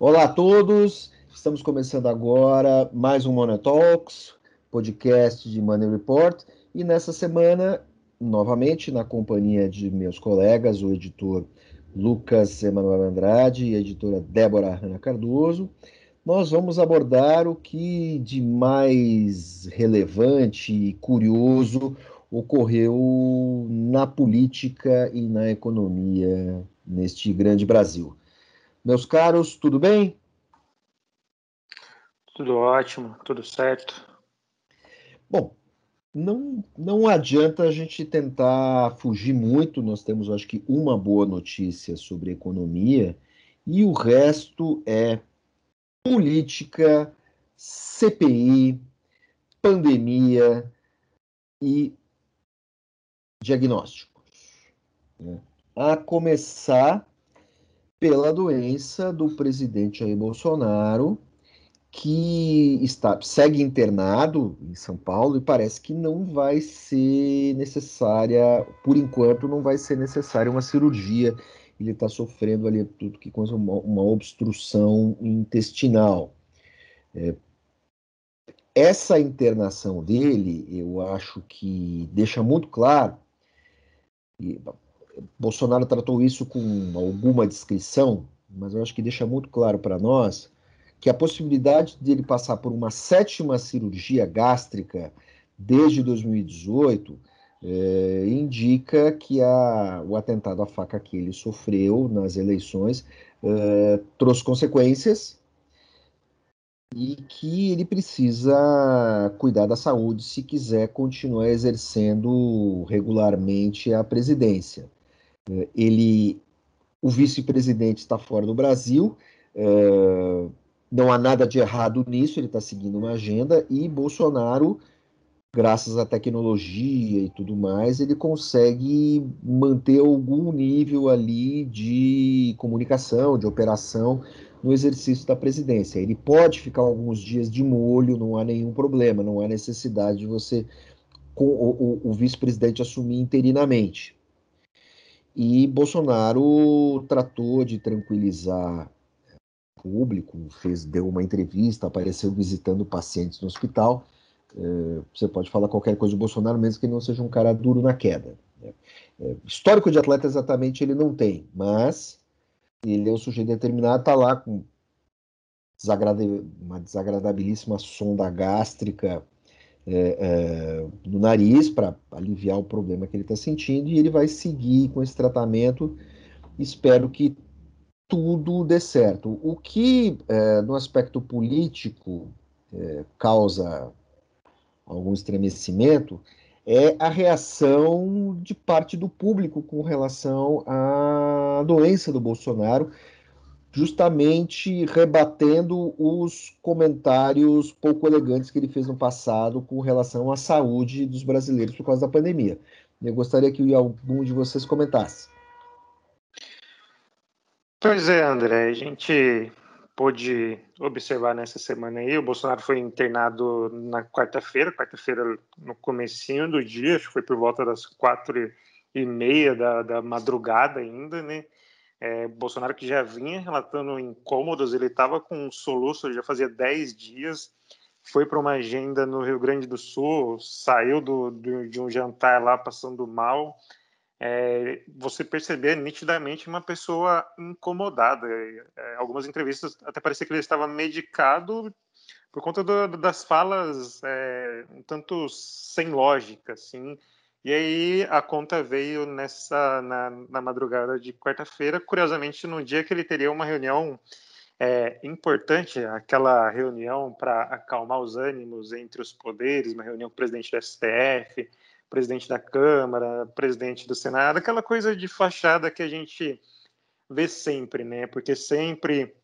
Olá a todos, estamos começando agora mais um Money Talks, podcast de Money Report, e nessa semana, novamente, na companhia de meus colegas, o editor Lucas Emanuel Andrade e a editora Débora Hanna Cardoso, nós vamos abordar o que de mais relevante e curioso ocorreu na política e na economia neste grande Brasil. Meus caros, tudo bem? Tudo ótimo, tudo certo. Bom, não, não adianta a gente tentar fugir muito. Nós temos, acho que, uma boa notícia sobre economia e o resto é política, CPI, pandemia e diagnósticos. Né? A começar pela doença do presidente Jair Bolsonaro, que está, segue internado em São Paulo e parece que não vai ser necessária, por enquanto, não vai ser necessária uma cirurgia. Ele está sofrendo ali tudo que coisa uma, uma obstrução intestinal. É, essa internação dele, eu acho que deixa muito claro. E, Bolsonaro tratou isso com alguma descrição, mas eu acho que deixa muito claro para nós que a possibilidade dele passar por uma sétima cirurgia gástrica desde 2018 é, indica que a, o atentado à faca que ele sofreu nas eleições é, trouxe consequências e que ele precisa cuidar da saúde se quiser continuar exercendo regularmente a presidência. É, ele, o vice-presidente está fora do Brasil, é, não há nada de errado nisso, ele está seguindo uma agenda e Bolsonaro, graças à tecnologia e tudo mais, ele consegue manter algum nível ali de comunicação, de operação no exercício da presidência. Ele pode ficar alguns dias de molho, não há nenhum problema, não há necessidade de você com o, o, o vice-presidente assumir interinamente. E Bolsonaro tratou de tranquilizar público, fez, deu uma entrevista, apareceu visitando pacientes no hospital. É, você pode falar qualquer coisa do Bolsonaro, mesmo que ele não seja um cara duro na queda. Né? É, histórico de atleta exatamente ele não tem, mas ele é um sujeito determinado, está lá com uma desagradabilíssima sonda gástrica é, é, no nariz para aliviar o problema que ele está sentindo e ele vai seguir com esse tratamento. Espero que tudo dê certo. O que, é, no aspecto político, é, causa algum estremecimento é a reação de parte do público com relação à doença do Bolsonaro, justamente rebatendo os comentários pouco elegantes que ele fez no passado com relação à saúde dos brasileiros por causa da pandemia. Eu gostaria que algum de vocês comentasse. Pois é, André, a gente pôde observar nessa semana aí, o Bolsonaro foi internado na quarta-feira, quarta-feira no comecinho do dia, acho que foi por volta das quatro e meia da, da madrugada ainda, né? É, Bolsonaro que já vinha relatando incômodos, ele estava com um soluço já fazia dez dias, foi para uma agenda no Rio Grande do Sul, saiu do, do, de um jantar lá passando mal, é, você perceber nitidamente uma pessoa incomodada. É, algumas entrevistas até parecia que ele estava medicado por conta do, das falas é, um tanto sem lógica, assim. E aí a conta veio nessa na, na madrugada de quarta-feira, curiosamente no dia que ele teria uma reunião é, importante, aquela reunião para acalmar os ânimos entre os poderes, uma reunião com o presidente do STF, presidente da Câmara, presidente do Senado, aquela coisa de fachada que a gente vê sempre, né? Porque sempre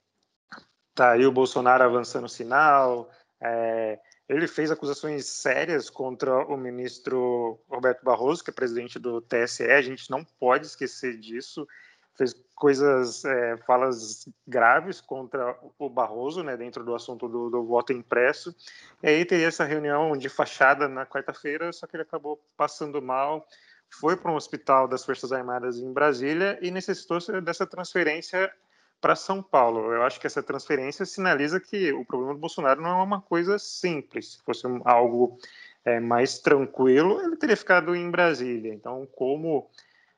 tá aí o Bolsonaro avançando o sinal, é, ele fez acusações sérias contra o ministro Roberto Barroso, que é presidente do TSE, a gente não pode esquecer disso fez coisas, é, falas graves contra o Barroso, né, dentro do assunto do, do, voto impresso. E aí teria essa reunião de fachada na quarta-feira, só que ele acabou passando mal, foi para um hospital das Forças Armadas em Brasília e necessitou dessa transferência para São Paulo. Eu acho que essa transferência sinaliza que o problema do Bolsonaro não é uma coisa simples. Se fosse algo é, mais tranquilo, ele teria ficado em Brasília. Então, como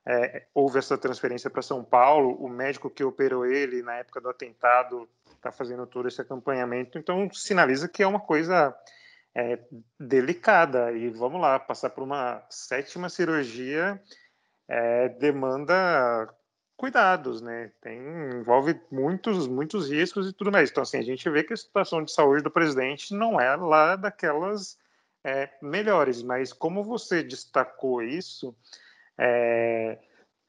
é, houve essa transferência para São Paulo, o médico que operou ele na época do atentado está fazendo todo esse acompanhamento, então sinaliza que é uma coisa é, delicada. E vamos lá, passar por uma sétima cirurgia é, demanda cuidados, né? Tem, envolve muitos, muitos riscos e tudo mais. Então, assim, a gente vê que a situação de saúde do presidente não é lá daquelas é, melhores, mas como você destacou isso, é,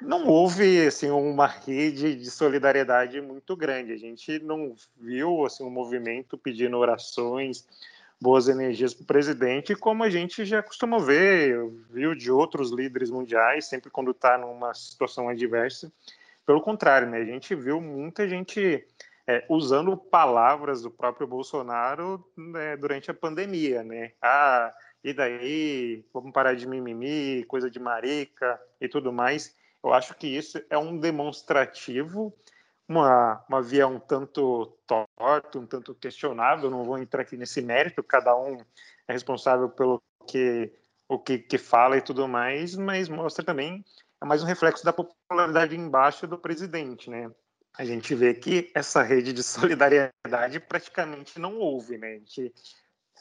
não houve assim uma rede de solidariedade muito grande. A gente não viu assim um movimento pedindo orações, boas energias para o presidente, como a gente já costuma ver, viu de outros líderes mundiais, sempre quando está numa situação adversa. Pelo contrário, né? A gente viu muita gente é, usando palavras do próprio Bolsonaro né, durante a pandemia, né? Ah, e daí, vamos parar de mimimi, coisa de marica e tudo mais. Eu acho que isso é um demonstrativo, uma, uma via um tanto torta, um tanto questionável, não vou entrar aqui nesse mérito, cada um é responsável pelo que o que, que fala e tudo mais, mas mostra também, é mais um reflexo da popularidade embaixo do presidente, né? A gente vê que essa rede de solidariedade praticamente não houve, né? A gente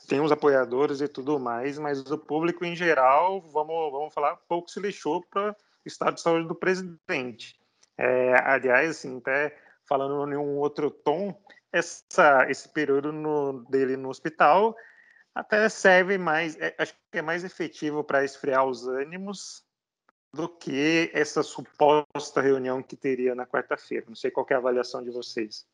tem os apoiadores e tudo mais, mas o público em geral, vamos, vamos falar, pouco se lixou para o estado de saúde do presidente. É, aliás, assim, até falando em um outro tom, essa, esse período no, dele no hospital até serve mais, é, acho que é mais efetivo para esfriar os ânimos do que essa suposta reunião que teria na quarta-feira. Não sei qual é a avaliação de vocês.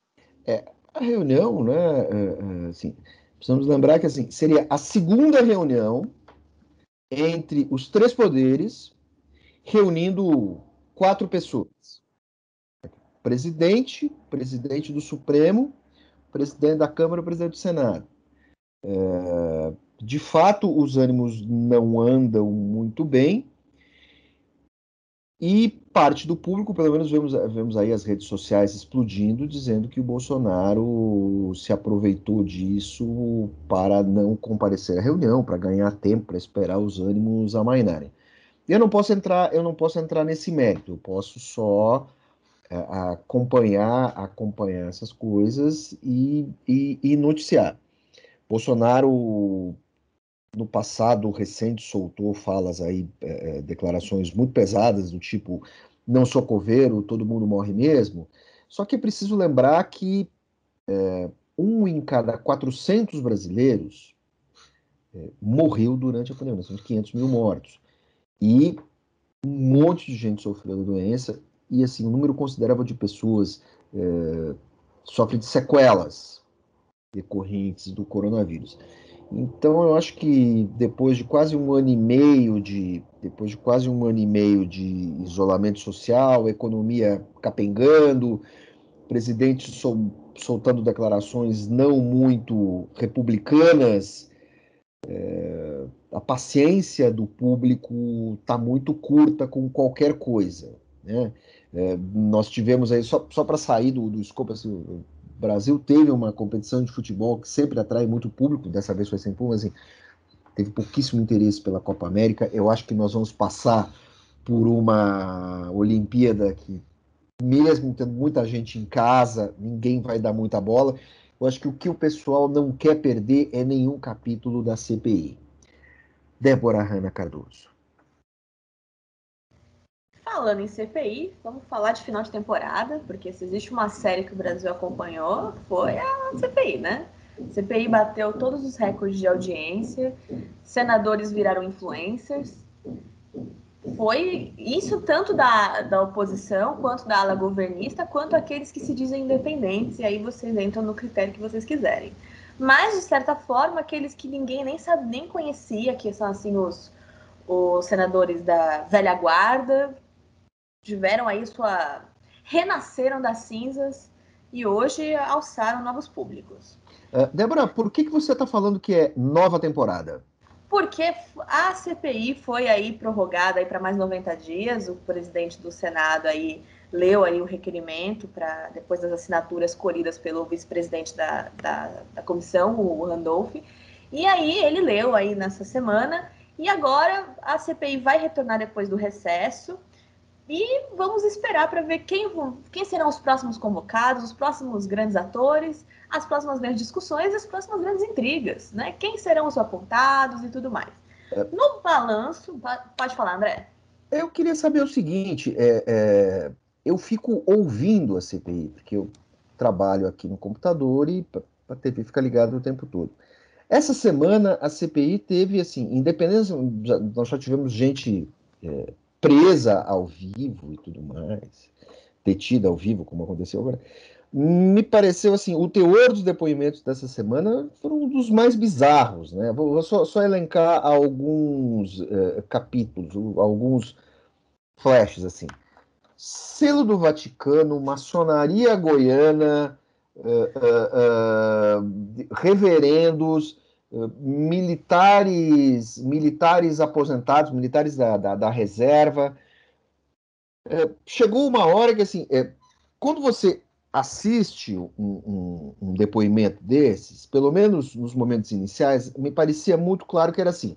É, a reunião, né, é, é, assim, Precisamos lembrar que assim, seria a segunda reunião entre os três poderes, reunindo quatro pessoas: presidente, presidente do Supremo, presidente da Câmara presidente do Senado. É, de fato, os ânimos não andam muito bem. E parte do público, pelo menos vemos, vemos aí as redes sociais explodindo, dizendo que o Bolsonaro se aproveitou disso para não comparecer à reunião, para ganhar tempo, para esperar os ânimos amainarem. Eu não posso entrar, eu não posso entrar nesse mérito, eu posso só é, acompanhar, acompanhar essas coisas e, e, e noticiar. Bolsonaro no passado recente soltou falas aí, é, é, declarações muito pesadas do tipo não sou coveiro, todo mundo morre mesmo. Só que é preciso lembrar que é, um em cada 400 brasileiros é, morreu durante a pandemia, são 500 mil mortos. E um monte de gente sofreu da doença, e assim, um número considerável de pessoas é, sofre de sequelas decorrentes do coronavírus. Então eu acho que depois de quase um ano e meio de depois de quase um ano e meio de isolamento social, economia capengando, presidente sol, soltando declarações não muito republicanas, é, a paciência do público está muito curta com qualquer coisa. Né? É, nós tivemos aí, só, só para sair do, do escopo, assim, Brasil teve uma competição de futebol que sempre atrai muito público, dessa vez foi sem público, assim, teve pouquíssimo interesse pela Copa América. Eu acho que nós vamos passar por uma Olimpíada que, mesmo tendo muita gente em casa, ninguém vai dar muita bola. Eu acho que o que o pessoal não quer perder é nenhum capítulo da CPI. Débora Hanna Cardoso. Falando em CPI, vamos falar de final de temporada, porque se existe uma série que o Brasil acompanhou, foi a CPI, né? CPI bateu todos os recordes de audiência, senadores viraram influencers. Foi isso tanto da, da oposição, quanto da ala governista, quanto aqueles que se dizem independentes, e aí vocês entram no critério que vocês quiserem. Mas, de certa forma, aqueles que ninguém nem sabe, nem conhecia, que são assim os, os senadores da velha guarda, tiveram aí sua. renasceram das cinzas e hoje alçaram novos públicos. Uh, Débora, por que, que você está falando que é nova temporada? Porque a CPI foi aí prorrogada aí para mais 90 dias, o presidente do Senado aí leu aí o requerimento para depois das assinaturas colhidas pelo vice-presidente da, da, da, comissão, o Randolph. E aí ele leu aí nessa semana e agora a CPI vai retornar depois do recesso e vamos esperar para ver quem, quem serão os próximos convocados, os próximos grandes atores, as próximas grandes discussões, as próximas grandes intrigas, né? Quem serão os apontados e tudo mais. É. No balanço, pode falar, André. Eu queria saber o seguinte: é, é, eu fico ouvindo a CPI, porque eu trabalho aqui no computador e a TV fica ligada o tempo todo. Essa semana a CPI teve, assim, independência, nós já tivemos gente é, presa ao vivo e tudo mais, detida ao vivo, como aconteceu agora. Me pareceu assim, o teor dos depoimentos dessa semana foram um dos mais bizarros, né? Vou só, só elencar alguns uh, capítulos, alguns flashes assim. Selo do Vaticano, maçonaria goiana, uh, uh, reverendos, militares, militares aposentados, militares da, da, da reserva. É, chegou uma hora que, assim, é, quando você assiste um, um, um, depoimento desses, pelo menos nos momentos iniciais, me parecia muito claro que era assim: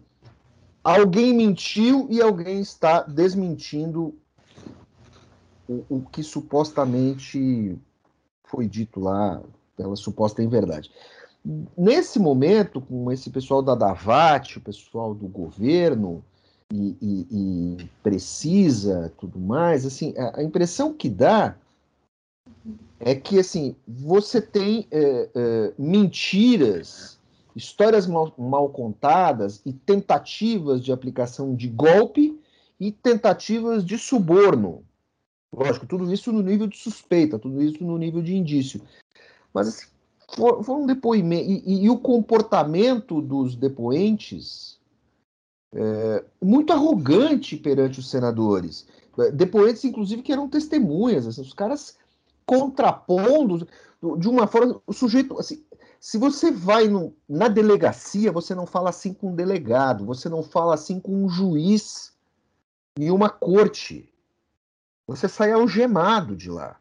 alguém mentiu e alguém está desmentindo o, o que supostamente foi dito lá pela suposta inverdade. Nesse momento, com esse pessoal da Davat, o pessoal do governo, e, e, e precisa tudo mais, assim, a, a, impressão que dá é que assim você tem é, é, mentiras, histórias mal, mal contadas e tentativas de aplicação de golpe e tentativas de suborno. Lógico, tudo isso no nível de suspeita, tudo isso no nível de indício. Mas assim, um depoimento. E, e, e, o comportamento dos depoentes é, muito arrogante perante os senadores. Depoentes, inclusive, que eram testemunhas. Assim, os caras contrapondo de uma forma. O sujeito. Assim, se você vai no, na delegacia, você não fala assim com um delegado, você não fala assim com um juiz em uma corte. Você sai algemado de lá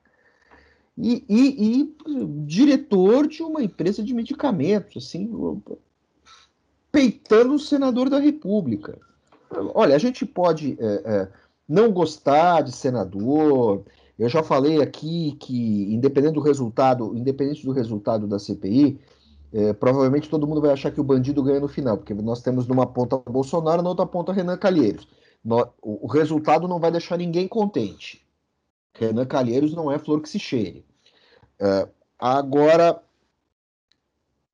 e, e, e, diretor de uma empresa de medicamentos, assim, peitando o senador da República. Olha, a gente pode é, é, não gostar de senador. Eu já falei aqui que, independente do resultado, independente do resultado da CPI, é, provavelmente todo mundo vai achar que o bandido ganha no final, porque nós temos numa ponta Bolsonaro, na outra ponta Renan Calheiros. No, o, o resultado não vai deixar ninguém contente. Renan Calheiros não é flor que se cheire. Uh, agora,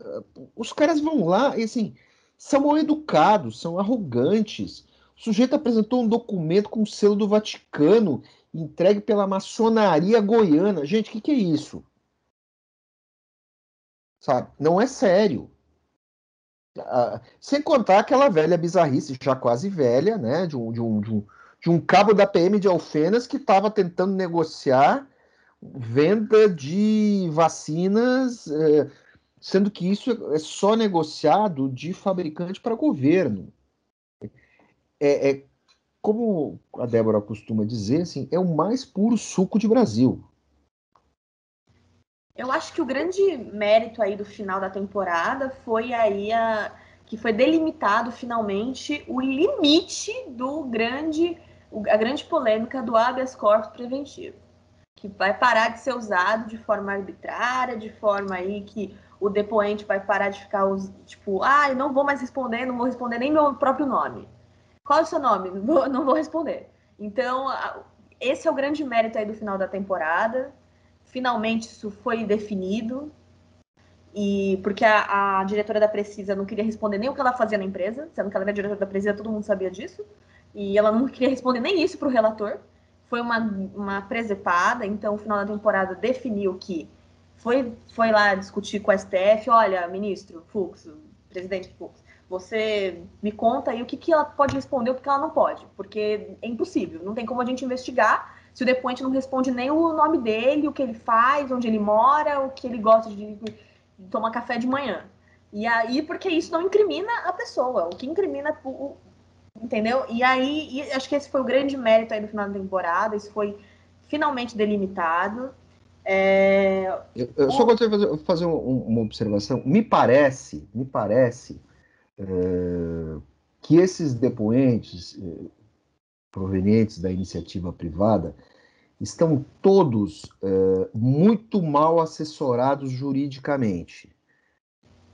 uh, os caras vão lá e assim, são mal educados, são arrogantes. O sujeito apresentou um documento com o selo do Vaticano, entregue pela maçonaria goiana. Gente, o que, que é isso? Sabe? Não é sério. Uh, sem contar aquela velha bizarrice, já quase velha, né? De um, de um, de um de um cabo da PM de Alfenas que estava tentando negociar venda de vacinas, é, sendo que isso é só negociado de fabricante para governo. É, é, como a Débora costuma dizer, assim, é o mais puro suco de Brasil. Eu acho que o grande mérito aí do final da temporada foi aí a que foi delimitado finalmente o limite do grande a grande polêmica do habeas corpus preventivo, que vai parar de ser usado de forma arbitrária, de forma aí que o depoente vai parar de ficar, tipo, ah, eu não vou mais responder, não vou responder nem meu próprio nome. Qual é o seu nome? Não vou, responder. Então, esse é o grande mérito aí do final da temporada. Finalmente isso foi definido. E porque a, a diretora da Precisa não queria responder nem o que ela fazia na empresa, sendo que ela era diretora da Precisa, todo mundo sabia disso e ela não queria responder nem isso para o relator. Foi uma, uma presepada, então o final da temporada definiu que foi, foi lá discutir com a STF, olha, ministro Fux, presidente Fux, você me conta aí o que, que ela pode responder o que, ela não pode, porque é impossível, não tem como a gente investigar se o depoente não responde nem o nome dele, o que ele faz, onde ele mora, o que ele gosta de, tomar café de manhã. E aí, porque isso não incrimina a pessoa, o que incrimina Entendeu? E aí, e acho que esse foi o grande mérito aí do final da temporada. Isso foi finalmente delimitado. É, eu, eu só gostaria de fazer, fazer um, uma observação. Me parece, me parece é, que esses depoentes é, provenientes da iniciativa privada estão todos é, muito mal assessorados juridicamente.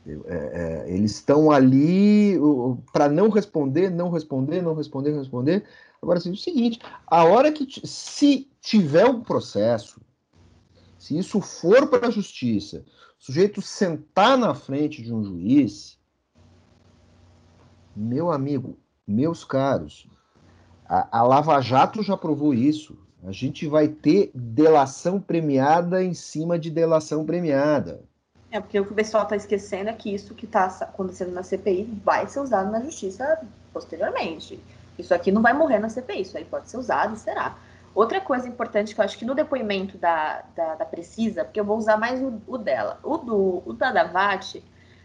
É, é, eles estão ali para não responder, não responder, não responder, responder. Agora, assim, é o seguinte: a hora que, se tiver um processo, se isso for para a justiça, o sujeito sentar na frente de um juiz, meu amigo, meus caros, a, a Lava Jato já provou isso. A gente vai ter delação premiada em cima de delação premiada. É, porque o que o pessoal está esquecendo é que isso que está acontecendo na CPI vai ser usado na justiça posteriormente. Isso aqui não vai morrer na CPI, isso aí pode ser usado e será. Outra coisa importante que eu acho que no depoimento da, da, da Precisa, porque eu vou usar mais o, o dela, o, do, o da Davati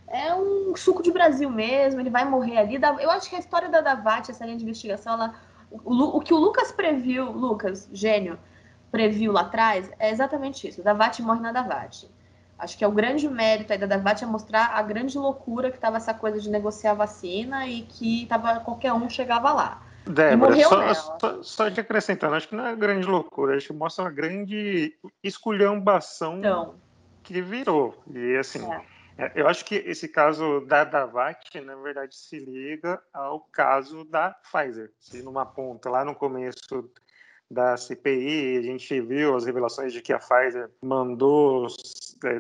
é um suco de Brasil mesmo, ele vai morrer ali. Eu acho que a história da Davati, essa linha de investigação, ela, o, o que o Lucas previu, Lucas, gênio, previu lá atrás, é exatamente isso. Davati morre na Davati. Acho que é o grande mérito aí da Davati é mostrar a grande loucura que estava essa coisa de negociar vacina e que tava, qualquer um chegava lá. Débora, só, só, só, te acrescentando, acho que não é grande loucura, acho que mostra uma grande esculhambação então, que virou. E assim, é. é eu acho que esse caso da Davat, na verdade, se liga ao caso da Pfizer. Se numa ponta, lá no começo da CPI, a gente viu as revelações de que a Pfizer mandou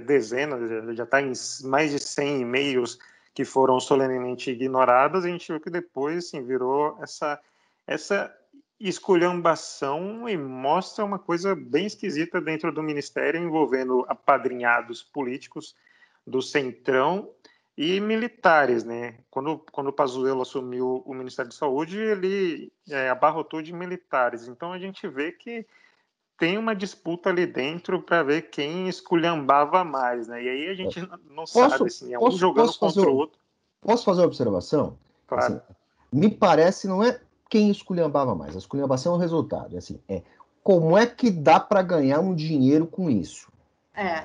dezenas, já está em mais de 100 e-mails que foram solenemente ignoradas, a gente viu que depois assim, virou essa, essa esculhambação e mostra uma coisa bem esquisita dentro do Ministério envolvendo apadrinhados políticos do Centrão e militares, né? Quando, quando o Pazuello assumiu o Ministério da Saúde, ele é, abarrotou de militares. Então a gente vê que tem uma disputa ali dentro para ver quem esculhambava mais, né? E aí a gente não posso, sabe, assim, é um posso, jogando posso contra o outro. Posso fazer uma observação? Claro. Assim, me parece, não é quem esculhambava mais, a esculhambação é o resultado. É assim, é como é que dá para ganhar um dinheiro com isso? É.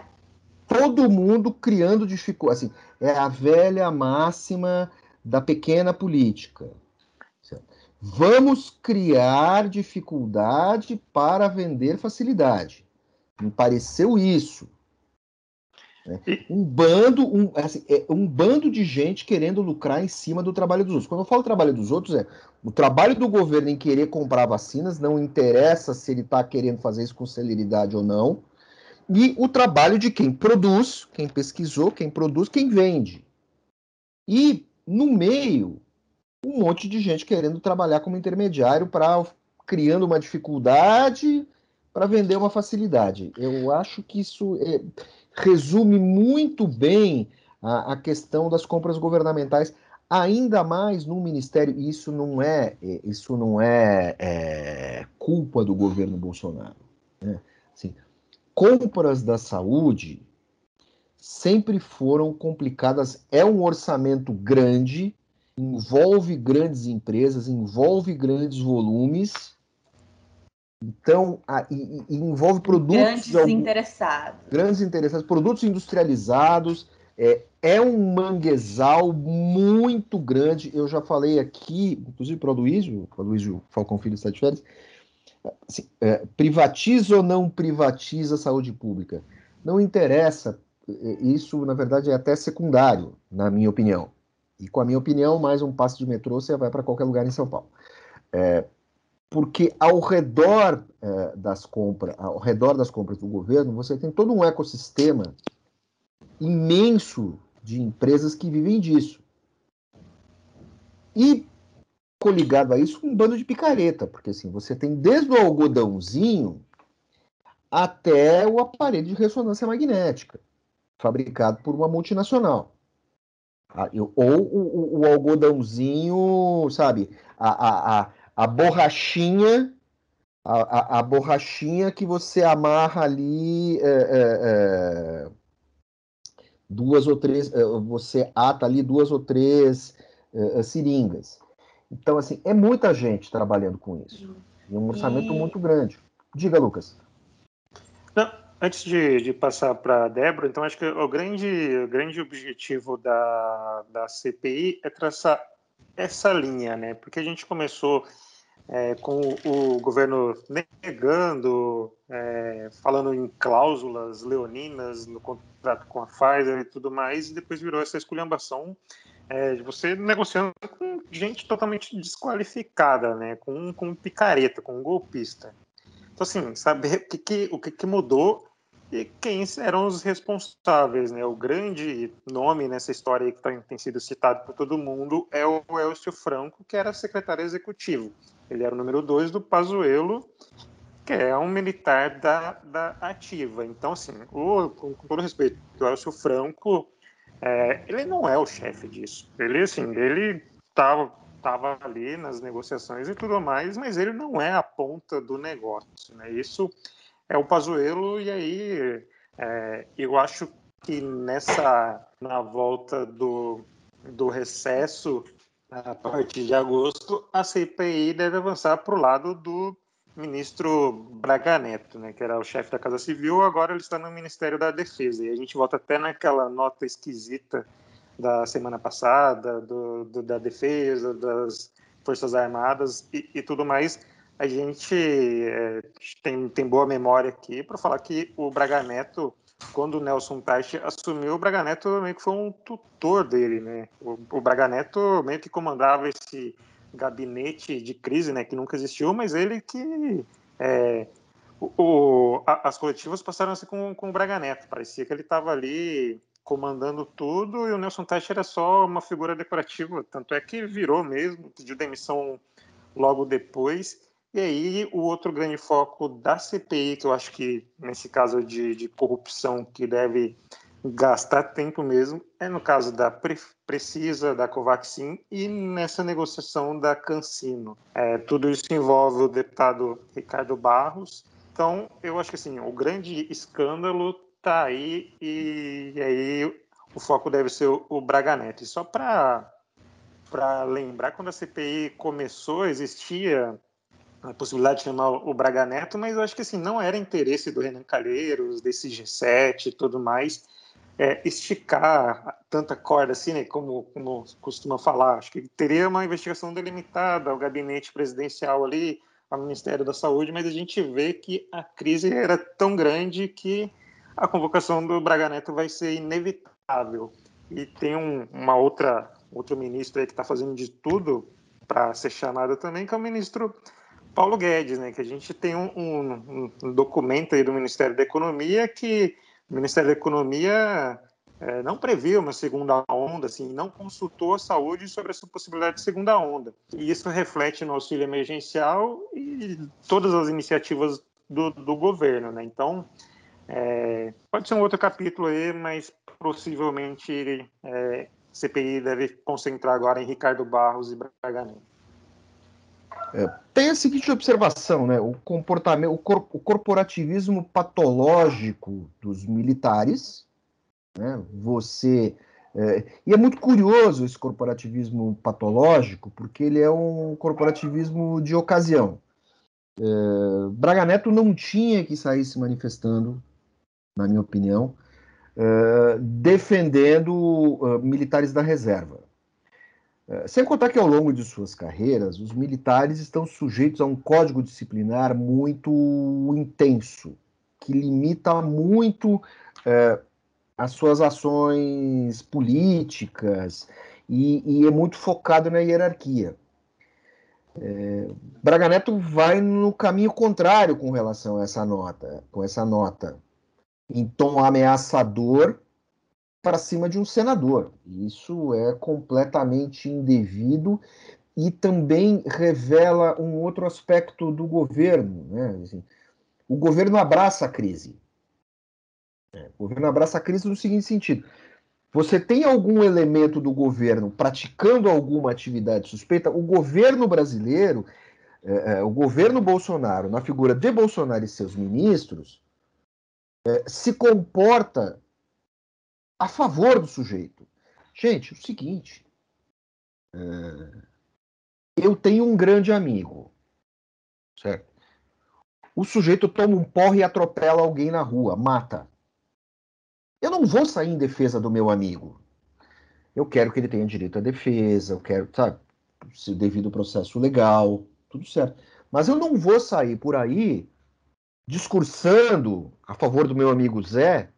Todo mundo criando dificuldade. Assim, é a velha máxima da pequena política. Vamos criar dificuldade para vender facilidade. Me pareceu isso. Né? Um bando, um, assim, é um bando de gente querendo lucrar em cima do trabalho dos outros. Quando eu falo trabalho dos outros, é o trabalho do governo em querer comprar vacinas, não interessa se ele está querendo fazer isso com celeridade ou não, e o trabalho de quem produz, quem pesquisou, quem produz, quem vende. E no meio um monte de gente querendo trabalhar como intermediário para criando uma dificuldade para vender uma facilidade. Eu acho que isso é, resume muito bem a, a, questão das compras governamentais, ainda mais no ministério. Isso não é isso não é, é culpa do governo Bolsonaro. Né? Assim, compras da saúde sempre foram complicadas. É um orçamento grande envolve grandes empresas, envolve grandes volumes. Então, a, e, e envolve produtos. Grandes algum, interessados. Grandes interessados, produtos industrializados. É, é um manguezal muito grande. Eu já falei aqui, inclusive para o Luísio, para o Luísio Falcão Filho está de férias. Assim, é, privatiza ou não privatiza a saúde pública? Não interessa. É, isso, na verdade, é até secundário, na minha opinião. E com a minha opinião, mais um passe de metrô, você vai para qualquer lugar em São Paulo. É, porque ao redor é, das compras, ao redor das compras do governo, você tem todo um ecossistema imenso de empresas que vivem disso. E coligado a isso, um bando de picareta, porque assim, você tem desde o algodãozinho até o aparelho de ressonância magnética, fabricado por uma multinacional. Ah, ou o, o, o, algodãozinho, sabe? A, a, a, a borrachinha, a, a, a, borrachinha que você amarra ali é, é, é, duas ou três, é, você ata ali duas ou três é, é, seringas. Então, assim, é muita gente trabalhando com isso. E um orçamento e... muito grande. Diga, Lucas. Não, antes de, de passar para a Débora, então acho que o grande, o grande objetivo da, da CPI é traçar essa linha, né? Porque a gente começou é, com o governo negando, é, falando em cláusulas leoninas no contrato com a Pfizer e tudo mais, e depois virou essa esculhambação é, de você negociando com gente totalmente desqualificada, né? Com, com picareta, com golpista. Então, assim, saber o que, que o que, que mudou e quem eram os responsáveis, né? O grande nome nessa história que tá, tem sido citado por todo mundo é o Elcio Franco, que era secretário executivo. Ele era o número dois do Pazuello, que é um militar da, da ativa. Então, assim, o, com, com todo respeito, o Elcio Franco, é, ele não é o chefe disso. Ele, assim, ele estava tava ali nas negociações e tudo mais, mas ele não é a ponta do negócio, né? Isso é o Pazuello e aí é, eu acho que nessa na volta do, do recesso a partir de agosto, a CPI deve avançar para o lado do ministro Braga Neto, né, que era o chefe da Casa Civil, agora ele está no Ministério da Defesa. E a gente volta até naquela nota esquisita da semana passada, do, do da Defesa, das Forças Armadas e, e tudo mais. A gente é, tem, tem boa memória aqui para falar que o Braga Neto quando o Nelson Teich assumiu, o Braga Neto meio que foi um tutor dele, né? O, o Braga Neto meio que comandava esse gabinete de crise, né? Que nunca existiu, mas ele que é, o, o, a, as coletivas passaram a ser com, com o Braga Neto. Parecia que ele estava ali comandando tudo e o Nelson Teich era só uma figura decorativa. Tanto é que virou mesmo, pediu demissão logo depois. E aí, o outro grande foco da CPI, que eu acho que, nesse caso de, de corrupção, que deve gastar tempo mesmo, é no caso da Pre Precisa, da Covaxin e nessa negociação da Cancino. É, tudo isso envolve o deputado Ricardo Barros. Então, eu acho que assim, o grande escândalo está aí e, e, aí o foco deve ser o, o Braga Neto. E só para lembrar, quando a CPI começou, existia a possibilidade de chamar o Braga Neto, mas eu acho que assim, não era interesse do Renan Calheiros, desse G7 e tudo mais, é, esticar tanta corda assim, né, como, como costuma falar. Acho que teria uma investigação delimitada ao gabinete presidencial ali, ao Ministério da Saúde, mas a gente vê que a crise era tão grande que a convocação do Braga Neto vai ser inevitável. E tem um, uma outra outro ministro aí que está fazendo de tudo para ser chamado também, que é o ministro Paulo Guedes, né? Que a gente tem um, um, um documento aí do Ministério da Economia que o Ministério da Economia é, não previu uma segunda onda, assim, não consultou a saúde sobre essa possibilidade de segunda onda. E isso reflete no auxílio emergencial e todas as iniciativas do, do governo, né? Então, é, pode ser um outro capítulo aí, mas possivelmente é, CPI deve concentrar agora em Ricardo Barros e Braga Neto. É, tem a seguinte observação, né? O comportamento, o, cor, o corporativismo patológico dos militares, né? Você é, e é muito curioso esse corporativismo patológico, porque ele é um corporativismo de ocasião. É, Braga Neto não tinha que sair se manifestando, na minha opinião, é, defendendo uh, militares da reserva. Eh, sem contar que ao longo de suas carreiras, os militares estão sujeitos a um código disciplinar muito intenso, que limita muito é, as suas ações políticas e, e, é muito focado na hierarquia. É, Braga Neto vai no caminho contrário com relação a essa nota, com essa nota, em tom ameaçador para cima de um senador. Isso é completamente indevido e também revela um outro aspecto do governo. Né? Assim, o governo abraça a crise. É, o governo abraça a crise no seguinte sentido: você tem algum elemento do governo praticando alguma atividade suspeita, o governo brasileiro, é, é, o governo Bolsonaro, na figura de Bolsonaro e seus ministros, se comporta a favor do sujeito. Gente, o seguinte. É, eu tenho um grande amigo, certo? o sujeito toma um porre e atropela alguém na rua, mata. Eu não vou sair em defesa do meu amigo. Eu quero que ele tenha direito à defesa, eu quero, sabe, devido ao processo legal, tudo certo. Mas eu não vou sair por aí discursando a favor do meu amigo Zé,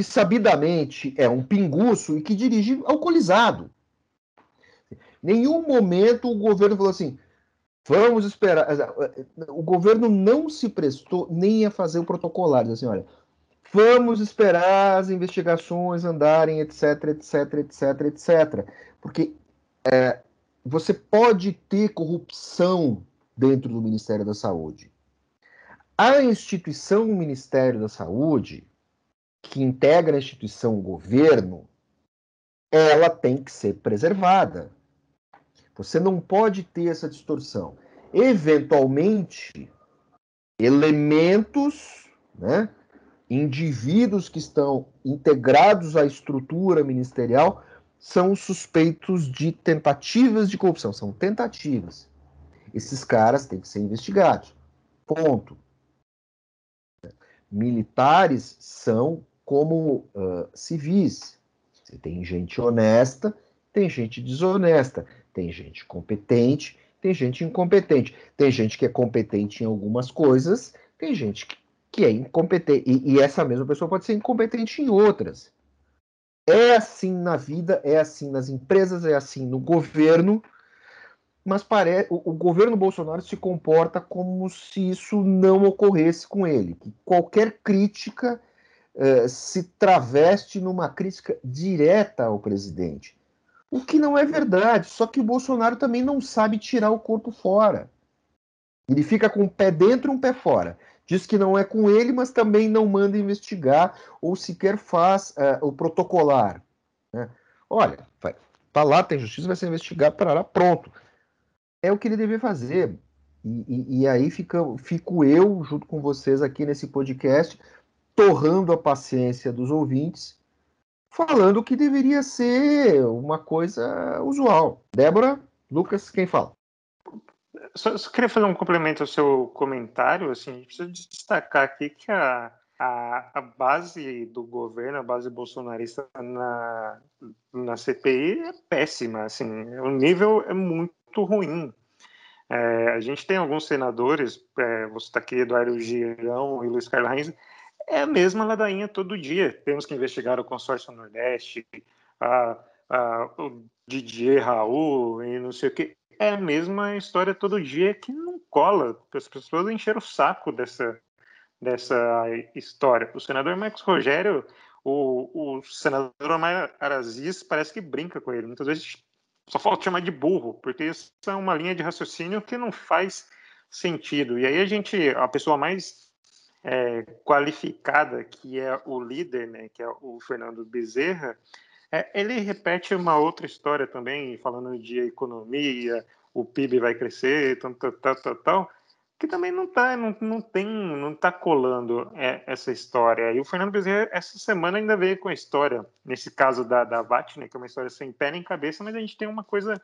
que sabidamente é um pinguço e que dirige alcoolizado. Nenhum momento o governo falou assim: vamos esperar. O governo não se prestou nem a fazer o protocolar, assim, olha, vamos esperar as investigações andarem, etc, etc, etc, etc. Porque é, você pode ter corrupção dentro do Ministério da Saúde. A instituição Ministério da Saúde, que integra a instituição governo, ela tem que ser preservada. Você não pode ter essa distorção. Eventualmente, elementos, né, indivíduos que estão integrados à estrutura ministerial são suspeitos de tentativas de corrupção, são tentativas. Esses caras têm que ser investigados. Ponto. Militares são como uh, civis. Você tem gente honesta, tem gente desonesta, tem gente competente, tem gente incompetente. Tem gente que é competente em algumas coisas, tem gente que, é incompetente. E, e essa mesma pessoa pode ser incompetente em outras. É assim na vida, é assim nas empresas, é assim no governo mas o, o, governo Bolsonaro se comporta como se isso não ocorresse com ele, que qualquer crítica eh, se traveste numa crítica direta ao presidente. O que não é verdade, só que o Bolsonaro também não sabe tirar o corpo fora. Ele fica com um pé dentro e um pé fora. Diz que não é com ele, mas também não manda investigar ou sequer faz uh, o protocolar. Né? Olha, tá lá, tem justiça, vai ser investigado, parará, pronto é o que ele deveria fazer. E, e, e, aí fica, fico eu, junto com vocês aqui nesse podcast, torrando a paciência dos ouvintes, falando que deveria ser uma coisa usual. Débora, Lucas, quem fala? Só, só queria fazer um complemento ao seu comentário. Assim, a gente precisa destacar aqui que a, a, a base do governo, a base bolsonarista na, na CPI é péssima. Assim, o nível é muito ruim. É, a gente tem alguns senadores, é, você está aqui, Eduardo Girão e Luiz Carlos Reis, é a mesma ladainha todo dia. Temos que investigar o consórcio Nordeste, a, a, o Didier Raul e não sei o que. É a mesma história todo dia que não cola. As pessoas encheram o saco dessa, dessa história. O senador Max Rogério, o, o senador Omar parece que brinca com ele. Muitas vezes só falta chamar de burro, porque isso é uma linha de raciocínio que não faz sentido. E aí a gente, a pessoa mais é, qualificada, que é o líder, né, que é o Fernando Bezerra, é, ele repete uma outra história também, falando de economia, o PIB vai crescer, tal, tal, tal, tal que também não tá, não, não tem, não tá colando é, essa história. E o Fernando Bezerra, essa semana, ainda veio com a história, nesse caso da, da VAT, né, que é uma história sem pé nem cabeça, mas a gente tem uma coisa,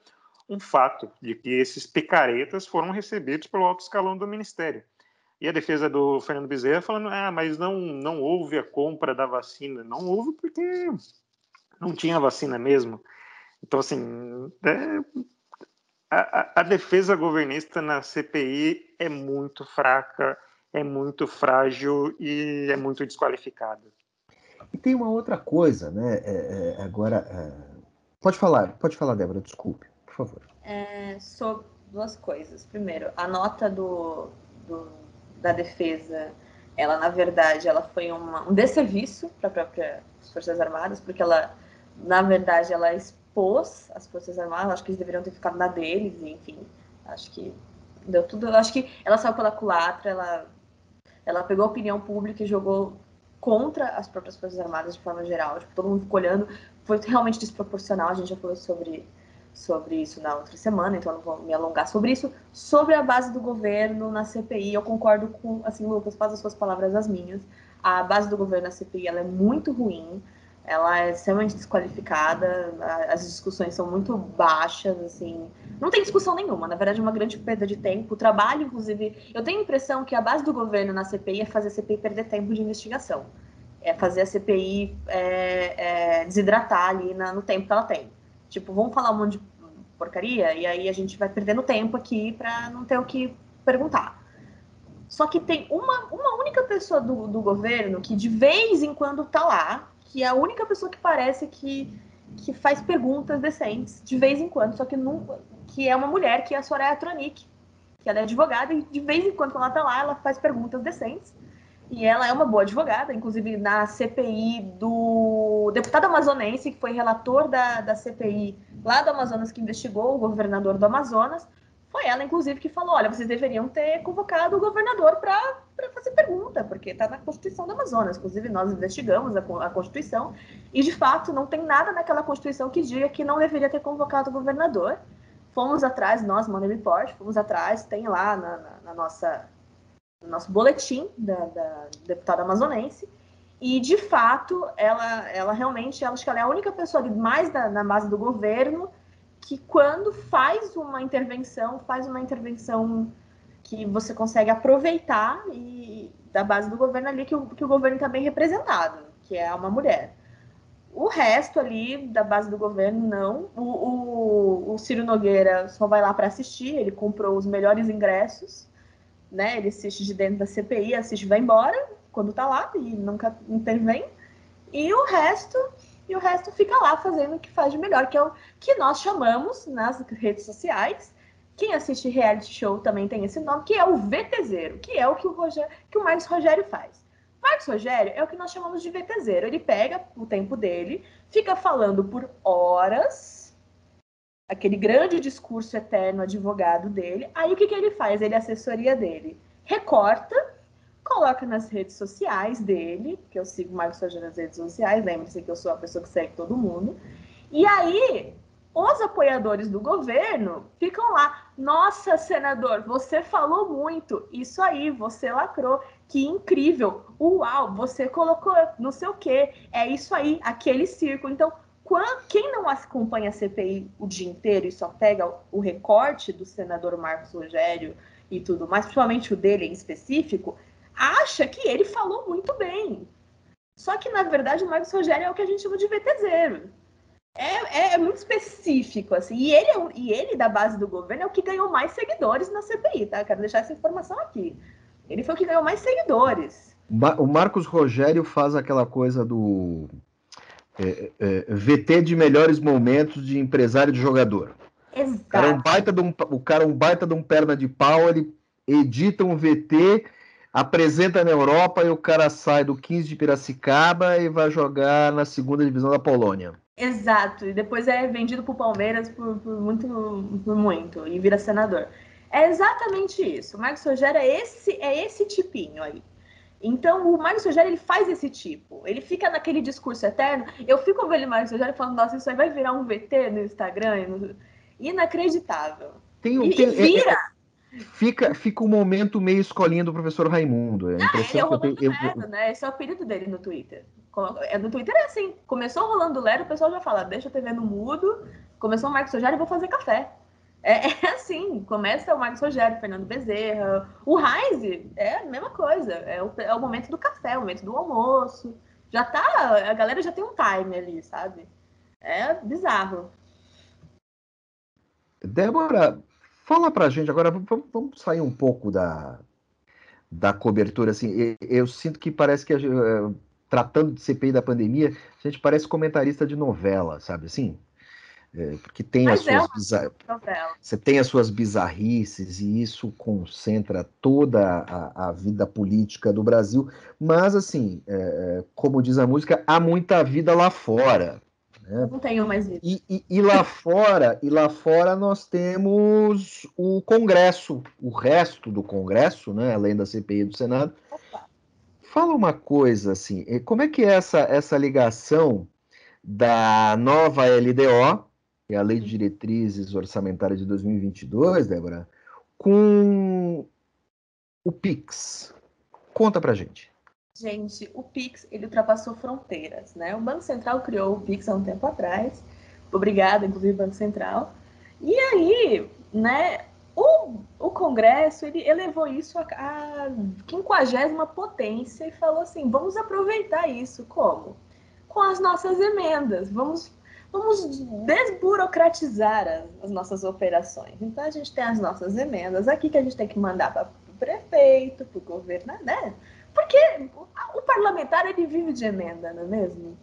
um fato, de que esses picaretas foram recebidos pelo alto escalão do Ministério. E a defesa do Fernando Bezerra falando, ah, mas não, não houve a compra da vacina. Não houve porque não tinha vacina mesmo. Então, assim, é, a, a, defesa governista na CPI é muito fraca, é muito frágil e é muito desqualificada. E tem uma outra coisa, né? É, é, agora, é... pode falar, pode falar, Débora, desculpe, por favor. É, sobre duas coisas. Primeiro, a nota do, do da defesa, ela na verdade, ela foi uma, um desserviço para próprias Forças Armadas, porque ela, na verdade, ela expôs as Forças Armadas, acho que eles deveriam ter ficado na deles, enfim, acho que deu tudo, acho que ela saiu pela culatra, ela, ela pegou a opinião pública e jogou contra as próprias Forças Armadas de forma geral, tipo, todo mundo ficou olhando, foi realmente desproporcional, a gente já falou sobre, sobre isso na outra semana, então não vou me alongar sobre isso, sobre a base do governo na CPI, eu concordo com, assim, Lucas, faz as suas palavras as minhas, a base do governo na CPI, ela é muito ruim, ela é extremamente desqualificada, as discussões são muito baixas, assim, não tem discussão nenhuma, na verdade é uma grande perda de tempo, o trabalho, inclusive, eu tenho a impressão que a base do governo na CPI é fazer a CPI perder tempo de investigação, é fazer a CPI é, é, desidratar ali na, no tempo que ela tem, tipo, vamos falar um monte de porcaria, e aí a gente vai perdendo tempo aqui para não ter o que perguntar. Só que tem uma, uma única pessoa do, do governo que de vez em quando tá lá, que é a única pessoa que parece que, que faz perguntas decentes, de vez em quando, só que nunca, que é uma mulher, que é a Soraya Tronic, que ela é advogada e de vez em quando, quando ela tá lá, ela faz perguntas decentes. E ela é uma boa advogada, inclusive na CPI do deputado amazonense, que foi relator da, da CPI lá do Amazonas, que investigou o governador do Amazonas, foi ela, inclusive, que falou: olha, vocês deveriam ter convocado o governador para fazer pergunta, porque está na Constituição do Amazonas. Inclusive, nós investigamos a, a, Constituição e, de fato, não tem nada naquela Constituição que diga que não deveria ter convocado o governador. Fomos atrás, nós, Money Report, fomos atrás, tem lá na, na, na nossa, no nosso boletim da, da deputada amazonense. E, de fato, ela, ela realmente, ela, acho que ela é a única pessoa ali mais da, na base do governo que quando faz uma intervenção, faz uma intervenção que você consegue aproveitar e da base do governo ali, que o, que o governo está bem representado, que é uma mulher. O resto ali da base do governo, não. O, o, o Ciro Nogueira só vai lá para assistir, ele comprou os melhores ingressos, né? Ele assiste de dentro da CPI, assiste vai embora quando tá lá e nunca intervém. E o resto e o resto fica lá fazendo o que faz de melhor, que é o que nós chamamos nas redes sociais. Quem assiste reality show também tem esse nome, que é o VTZero, que é o que o, Rogério, que o Marcos Rogério faz. Marcos Rogério é o que nós chamamos de VTZero. Ele pega o tempo dele, fica falando por horas, aquele grande discurso eterno advogado dele. Aí o que, que ele faz? Ele, a assessoria dele, recorta coloca nas redes sociais dele, que eu sigo o Marcos Rogério nas redes sociais, lembre-se que eu sou a pessoa que segue todo mundo. E aí, os apoiadores do governo ficam lá. Nossa, senador, você falou muito. Isso aí, você lacrou. Que incrível. Uau, você colocou não sei o quê. É isso aí, aquele circo. Então, quem não acompanha a CPI o dia inteiro e só pega o recorte do senador Marcos Rogério e tudo mais, principalmente o dele em específico, acha que ele falou muito bem. Só que, na verdade, o Marcos Rogério é o que a gente chama de VTZero. É, é, é, muito específico, assim. E ele, é, e ele, da base do governo, é o que ganhou mais seguidores na CPI, tá? Quero deixar essa informação aqui. Ele foi o que ganhou mais seguidores. O Marcos Rogério faz aquela coisa do é, é, VT de melhores momentos de empresário de jogador. Exato. O cara, é um baita de um, o cara é um baita de um perna de pau, ele edita um VT apresenta na Europa e o cara sai do 15 de Piracicaba e vai jogar na segunda divisão da Polônia. Exato, e depois é vendido para o Palmeiras por, por, muito, por muito e vira senador. É exatamente isso. O Marcos Rogério é esse, é esse tipinho aí. Então, o Marcos Rogério, ele faz esse tipo. Ele fica naquele discurso eterno. Eu fico vendo o Marcos Rogério falando, nossa, isso aí vai virar um VT no Instagram. No... Inacreditável. Tem, e, tem, e vira. É, é Fica, fica um momento meio escolinha do professor Raimundo. É ah, ele é o Rolando eu, Lero, eu... né? Esse é o apelido dele no Twitter. É, no Twitter é assim, começou rolando Lero, o pessoal já fala, deixa a TV no mudo, começou o Marcos Rogério, vou fazer café. É, é, assim, começa o Marcos Rogério, Fernando Bezerra, o Reise é a mesma coisa, é o, é o momento do café, é o momento do almoço. Já tá, a galera já tem um time ali, sabe? É bizarro. Débora, Fala pra gente agora, vamos sair um pouco da, da cobertura, assim, eu sinto que parece que, eh, tratando de CPI da pandemia, a gente parece comentarista de novela, sabe assim? É, porque tem Mas as é suas bizar... você tem as suas bizarrices e isso concentra toda a, a vida política do Brasil, mas assim, é, como diz a música, há muita vida lá fora, né? Não tenho mais vida. E, e, e, lá fora, e lá fora nós temos o Congresso, o resto do Congresso, né, além da CPI do Senado. Opa. Fala uma coisa assim, como é que é essa, essa ligação da nova LDO, que é a Lei de Diretrizes Orçamentárias de 2022, Débora, com o PIX? Conta pra gente. Gente, o Pix, ele ultrapassou fronteiras, né? O Banco Central criou o Pix há um tempo atrás. Obrigada, inclusive, Banco Central. E aí, né, o, o Congresso, ele elevou isso a quinquagésima potência e falou assim, vamos aproveitar isso. Como? Com as nossas emendas. Vamos, vamos desburocratizar as, as nossas operações. Então, a gente tem as nossas emendas aqui que a gente tem que mandar para o prefeito, para o governo, né? Porque o parlamentar ele vive de emenda, não é mesmo?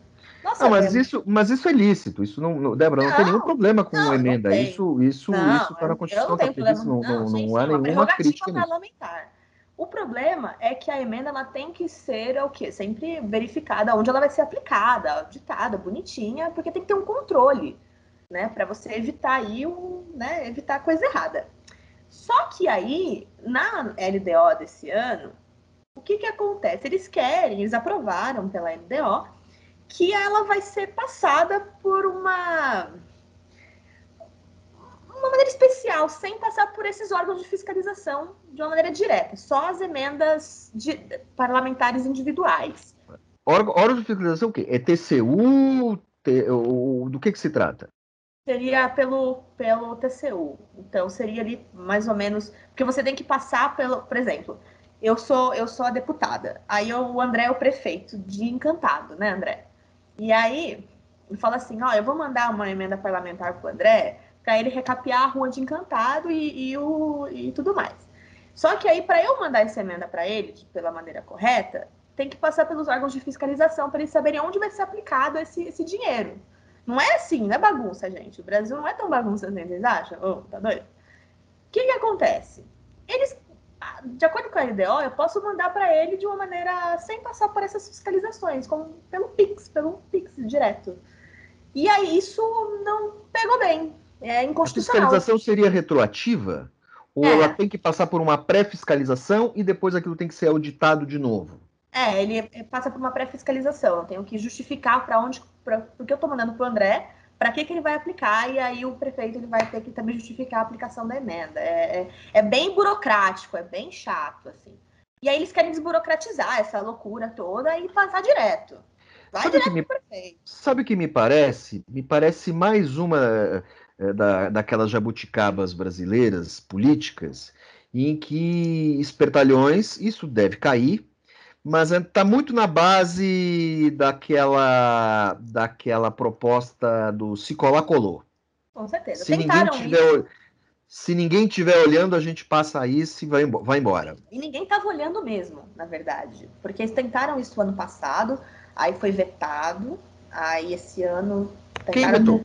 Nossa, não, mas isso, mas isso é lícito. Isso não, não Débora, não, não, tem nenhum problema com não, emenda. Isso, isso, não, isso está na Constituição. Não, isso não, não, não, não há nenhuma crítica parlamentar. O problema é que a emenda ela tem que ser o quê? Sempre verificada onde ela vai ser aplicada, auditada, bonitinha, porque tem que ter um controle, né, para você evitar aí um, né, evitar coisa errada. Só que aí na LDO desse ano, o que, que acontece? Eles querem, eles aprovaram pela MDO que ela vai ser passada por uma uma maneira especial, sem passar por esses órgãos de fiscalização de uma maneira direta, só as emendas de, parlamentares individuais. Órgão de fiscalização o quê? É TCU? T, o, do que, que se trata? Seria pelo, pelo TCU. Então, seria ali mais ou menos. Porque você tem que passar pelo. Por exemplo, eu sou eu sou a deputada. Aí eu, o André é o prefeito de Encantado, né, André? E aí ele fala assim, ó, eu vou mandar uma emenda parlamentar pro André para ele recapear a rua de Encantado e, e, o, e tudo mais. Só que aí, para eu mandar essa emenda para ele, pela maneira correta, tem que passar pelos órgãos de fiscalização para eles saberem onde vai ser aplicado esse, esse dinheiro. Não é assim, não é bagunça, gente. O Brasil não é tão bagunça assim, vocês acham? Oh, tá doido? O que, que acontece? Eles de acordo com a LDO, eu posso mandar para ele de uma maneira sem passar por essas fiscalizações, como pelo Pix, pelo Pix direto. E aí isso não pegou bem. É inconstitucional. A fiscalização seria retroativa? Ou é. ela tem que passar por uma pré-fiscalização e depois aquilo tem que ser auditado de novo? É, ele passa por uma pré-fiscalização. Eu tenho que justificar para onde. Pra, porque eu estou mandando para o André para que, que ele vai aplicar, e aí o prefeito ele vai ter que também justificar a aplicação da emenda. É, é, é bem burocrático, é bem chato, assim. E aí eles querem desburocratizar essa loucura toda e passar direto. Vai sabe direto que me, prefeito. Sabe o que me parece? Me parece mais uma é, da, daquelas jabuticabas brasileiras políticas em que espertalhões, isso deve cair, mas está muito na base daquela, daquela proposta do se colar, colou. Com certeza. Se ninguém, tiver, se ninguém tiver olhando, a gente passa isso e vai, vai embora. E ninguém estava olhando mesmo, na verdade. Porque eles tentaram isso ano passado, aí foi vetado, aí esse ano. Quem vetou?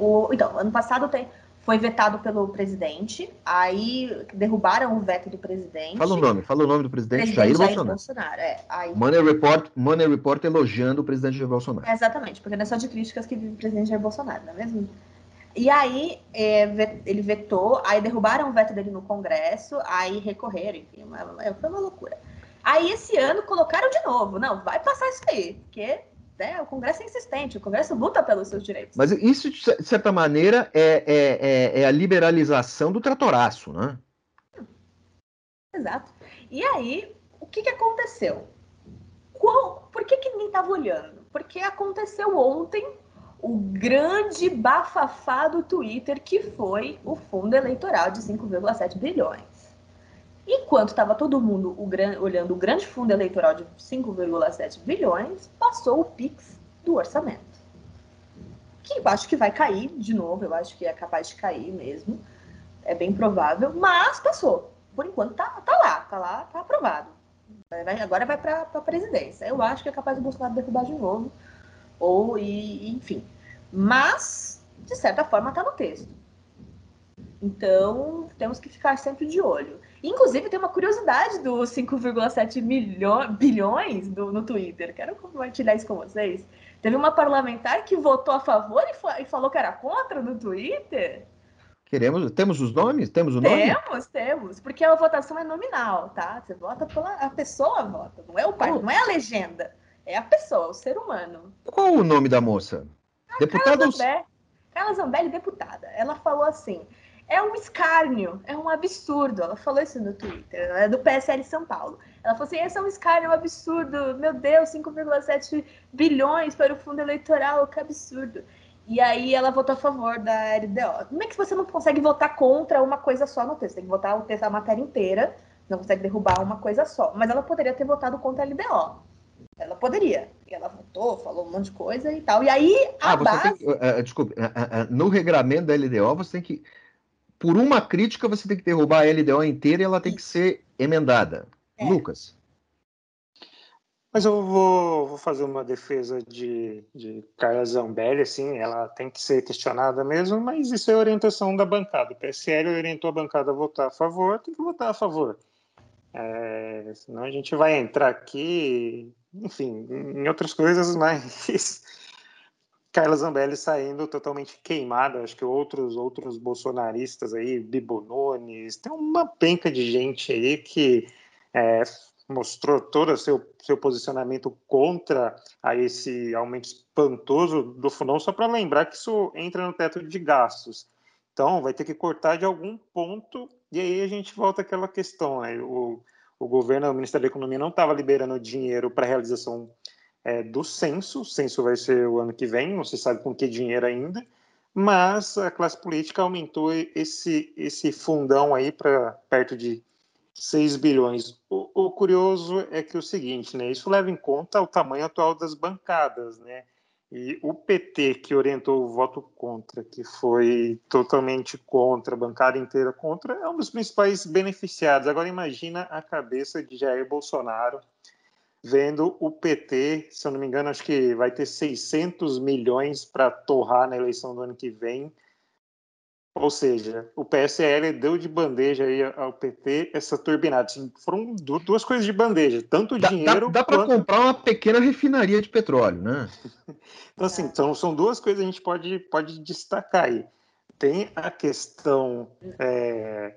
O, então, ano passado tem, foi vetado pelo presidente, aí derrubaram o veto do presidente. Fala o nome, fala o nome do presidente, presidente Jair, Jair Bolsonaro. Bolsonaro é, aí... Money, Report, Money Report elogiando o presidente Jair Bolsonaro. É, exatamente, porque não é só de críticas que vive o presidente Jair Bolsonaro, não é mesmo? E aí é, ele vetou, aí derrubaram o veto dele no Congresso, aí recorreram, enfim, uma, foi uma loucura. Aí esse ano colocaram de novo, não, vai passar isso aí, porque né? O Congresso é insistente, o Congresso luta pelos seus direitos. Mas isso, de certa maneira, é, é, é, é a liberalização do tratoraço, né? Exato. E aí, o que, que aconteceu? Qual, por que, que ninguém estava olhando? Porque aconteceu ontem o grande bafafá do Twitter, que foi o fundo eleitoral de 5,7 bilhões. Enquanto estava todo mundo o gran... olhando o grande fundo eleitoral de 5,7 bilhões, passou o PIX do orçamento. Que eu acho que vai cair de novo, eu acho que é capaz de cair mesmo. É bem provável, mas passou. Por enquanto tá, tá lá, tá lá, tá aprovado. Vai, agora vai para a presidência. Eu acho que é capaz do Bolsonaro derrubar de novo. Ou, e, enfim. Mas, de certa forma, está no texto. Então, temos que ficar sempre de olho. Inclusive, tem uma curiosidade dos 5,7 bilhões do, no Twitter. Quero compartilhar isso com vocês. Teve uma parlamentar que votou a favor e, e falou que era contra no Twitter. Queremos, temos os nomes? Temos o nome? Temos, temos, porque a votação é nominal, tá? Você vota pela a pessoa vota, não é o pai, oh. não é a legenda, é a pessoa, o ser humano. Qual o nome da moça? A Deputada Carla Zambelli, Carla Zambelli, deputada. Ela falou assim: é um escárnio, é um absurdo. Ela falou isso no Twitter, ela é do PSL São Paulo. Ela falou assim: esse é um escárnio, é um absurdo. Meu Deus, 5,7 bilhões para o fundo eleitoral, que absurdo. E aí ela votou a favor da LDO. Como é que você não consegue votar contra uma coisa só no texto? Tem que votar o texto, a matéria inteira, não consegue derrubar uma coisa só. Mas ela poderia ter votado contra a LDO. Ela poderia. E ela votou, falou um monte de coisa e tal. E aí a ah, base... Tem, uh, uh, desculpe, uh, no regramento da LDO você tem que por uma crítica, você tem que derrubar a LDO inteira e ela tem que ser emendada. É. Lucas. Mas eu vou, vou, fazer uma defesa de, de Carla Zambelli, assim, ela tem que ser questionada mesmo, mas isso é orientação da bancada. O PSL orientou a bancada a votar a favor, tem que votar a favor. É, senão a gente vai entrar aqui, enfim, em outras coisas, mas Carla Zambelli saindo totalmente queimada, acho que outros outros bolsonaristas aí, Bibonones, tem uma penca de gente aí que é, mostrou todo o seu, seu posicionamento contra a esse aumento espantoso do fundão, só para lembrar que isso entra no teto de gastos. Então, vai ter que cortar de algum ponto, e aí a gente volta àquela questão, né? o, o governo, o Ministério da Economia não estava liberando dinheiro para realização é, do censo. O censo vai ser o ano que vem, não se sabe com que dinheiro ainda, mas a classe política aumentou esse, esse fundão aí para perto de 6 bilhões. O, o, curioso é que é o seguinte, né, isso leva em conta o tamanho atual das bancadas, né? E o PT, que orientou o voto contra, que foi totalmente contra, a bancada inteira contra, é um dos principais beneficiados. Agora imagina a cabeça de Jair Bolsonaro, vendo o PT, se eu não me engano, acho que vai ter 600 milhões para torrar na eleição do ano que vem. Ou seja, o PSL deu de bandeja aí ao PT essa turbinada. Foram duas coisas de bandeja, tanto dá, dinheiro. Dá, dá para quanto... comprar uma pequena refinaria de petróleo, né? então, assim, são, são duas coisas que a gente pode, pode destacar aí. Tem a questão é,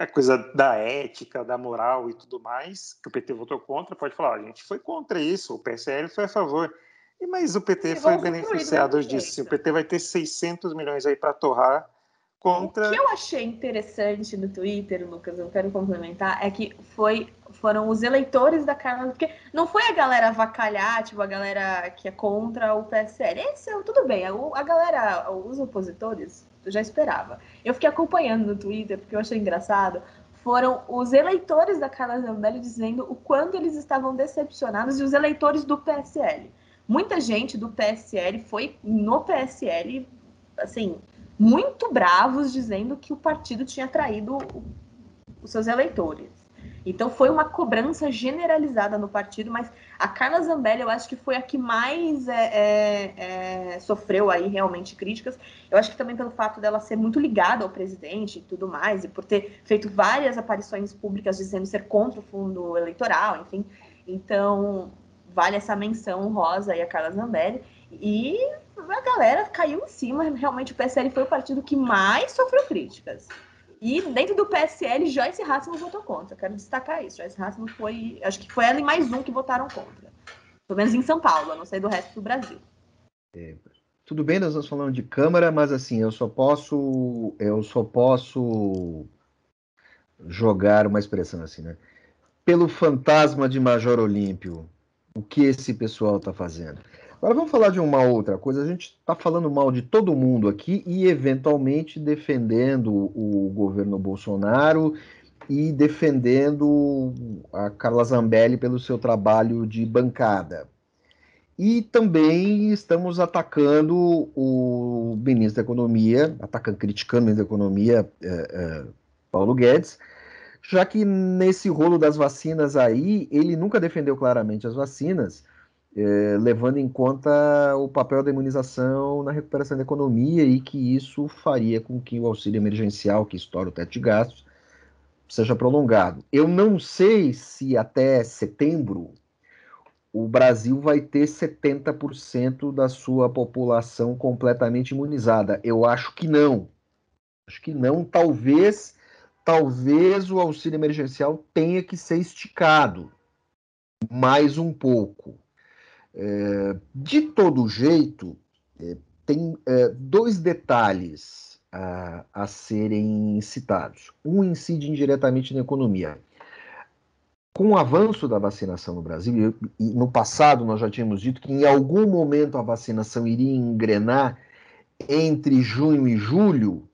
a coisa da ética, da moral e tudo mais, que o PT votou contra, pode falar, a gente foi contra isso, o PSL foi a favor. E, mas o PT foi beneficiado disso. O PT vai ter 600 milhões aí para torrar contra. O que eu achei interessante no Twitter, Lucas, eu quero complementar, é que foi, foram os eleitores da Carla, porque não foi a galera avacalhar, tipo, a galera que é contra o PSL. Esse é tudo bem, a galera, os opositores, eu já esperava. Eu fiquei acompanhando no Twitter, porque eu achei engraçado. Foram os eleitores da Carla Zambelli dizendo o quanto eles estavam decepcionados e os eleitores do PSL. Muita gente do PSL foi no PSL, assim, muito bravos, dizendo que o partido tinha traído os seus eleitores. Então foi uma cobrança generalizada no partido, mas a Carla Zambelli eu acho que foi a que mais é, é, é, sofreu aí realmente críticas. Eu acho que também pelo fato dela ser muito ligada ao presidente e tudo mais, e por ter feito várias aparições públicas dizendo ser contra o fundo eleitoral, enfim. Então vale essa menção rosa aí a Carla Zambelli. E a galera caiu em cima, realmente o PSL foi o partido que mais sofreu críticas. E dentro do PSL, Joyce Hasselman votou contra. Quero destacar isso. Joyce Hasselman foi. Acho que foi ela e mais um que votaram contra. Pelo menos em São Paulo, não sei do resto do Brasil. É, tudo bem, nós estamos falando de Câmara, mas assim, eu só posso. Eu só posso jogar uma expressão assim, né? Pelo fantasma de Major Olímpio, o que esse pessoal está fazendo? Agora vamos falar de uma outra coisa. A gente está falando mal de todo mundo aqui e, eventualmente, defendendo o governo Bolsonaro e defendendo a Carla Zambelli pelo seu trabalho de bancada. E também estamos atacando o ministro da Economia, atacando, criticando o ministro da Economia, é, é, Paulo Guedes, já que nesse rolo das vacinas aí, ele nunca defendeu claramente as vacinas, é, levando em conta o papel da imunização na recuperação da economia e que isso faria com que o auxílio emergencial, que estoura o teto de gastos, seja prolongado. Eu não sei se até setembro o Brasil vai ter 70% da sua população completamente imunizada. Eu acho que não. Acho que não. Talvez, talvez o auxílio emergencial tenha que ser esticado mais um pouco. É, de todo jeito, é, tem é, dois detalhes a, a serem citados. Um incide indiretamente na economia. Com o avanço da vacinação no Brasil, e no passado nós já tínhamos dito que em algum momento a vacinação iria engrenar entre junho e julho,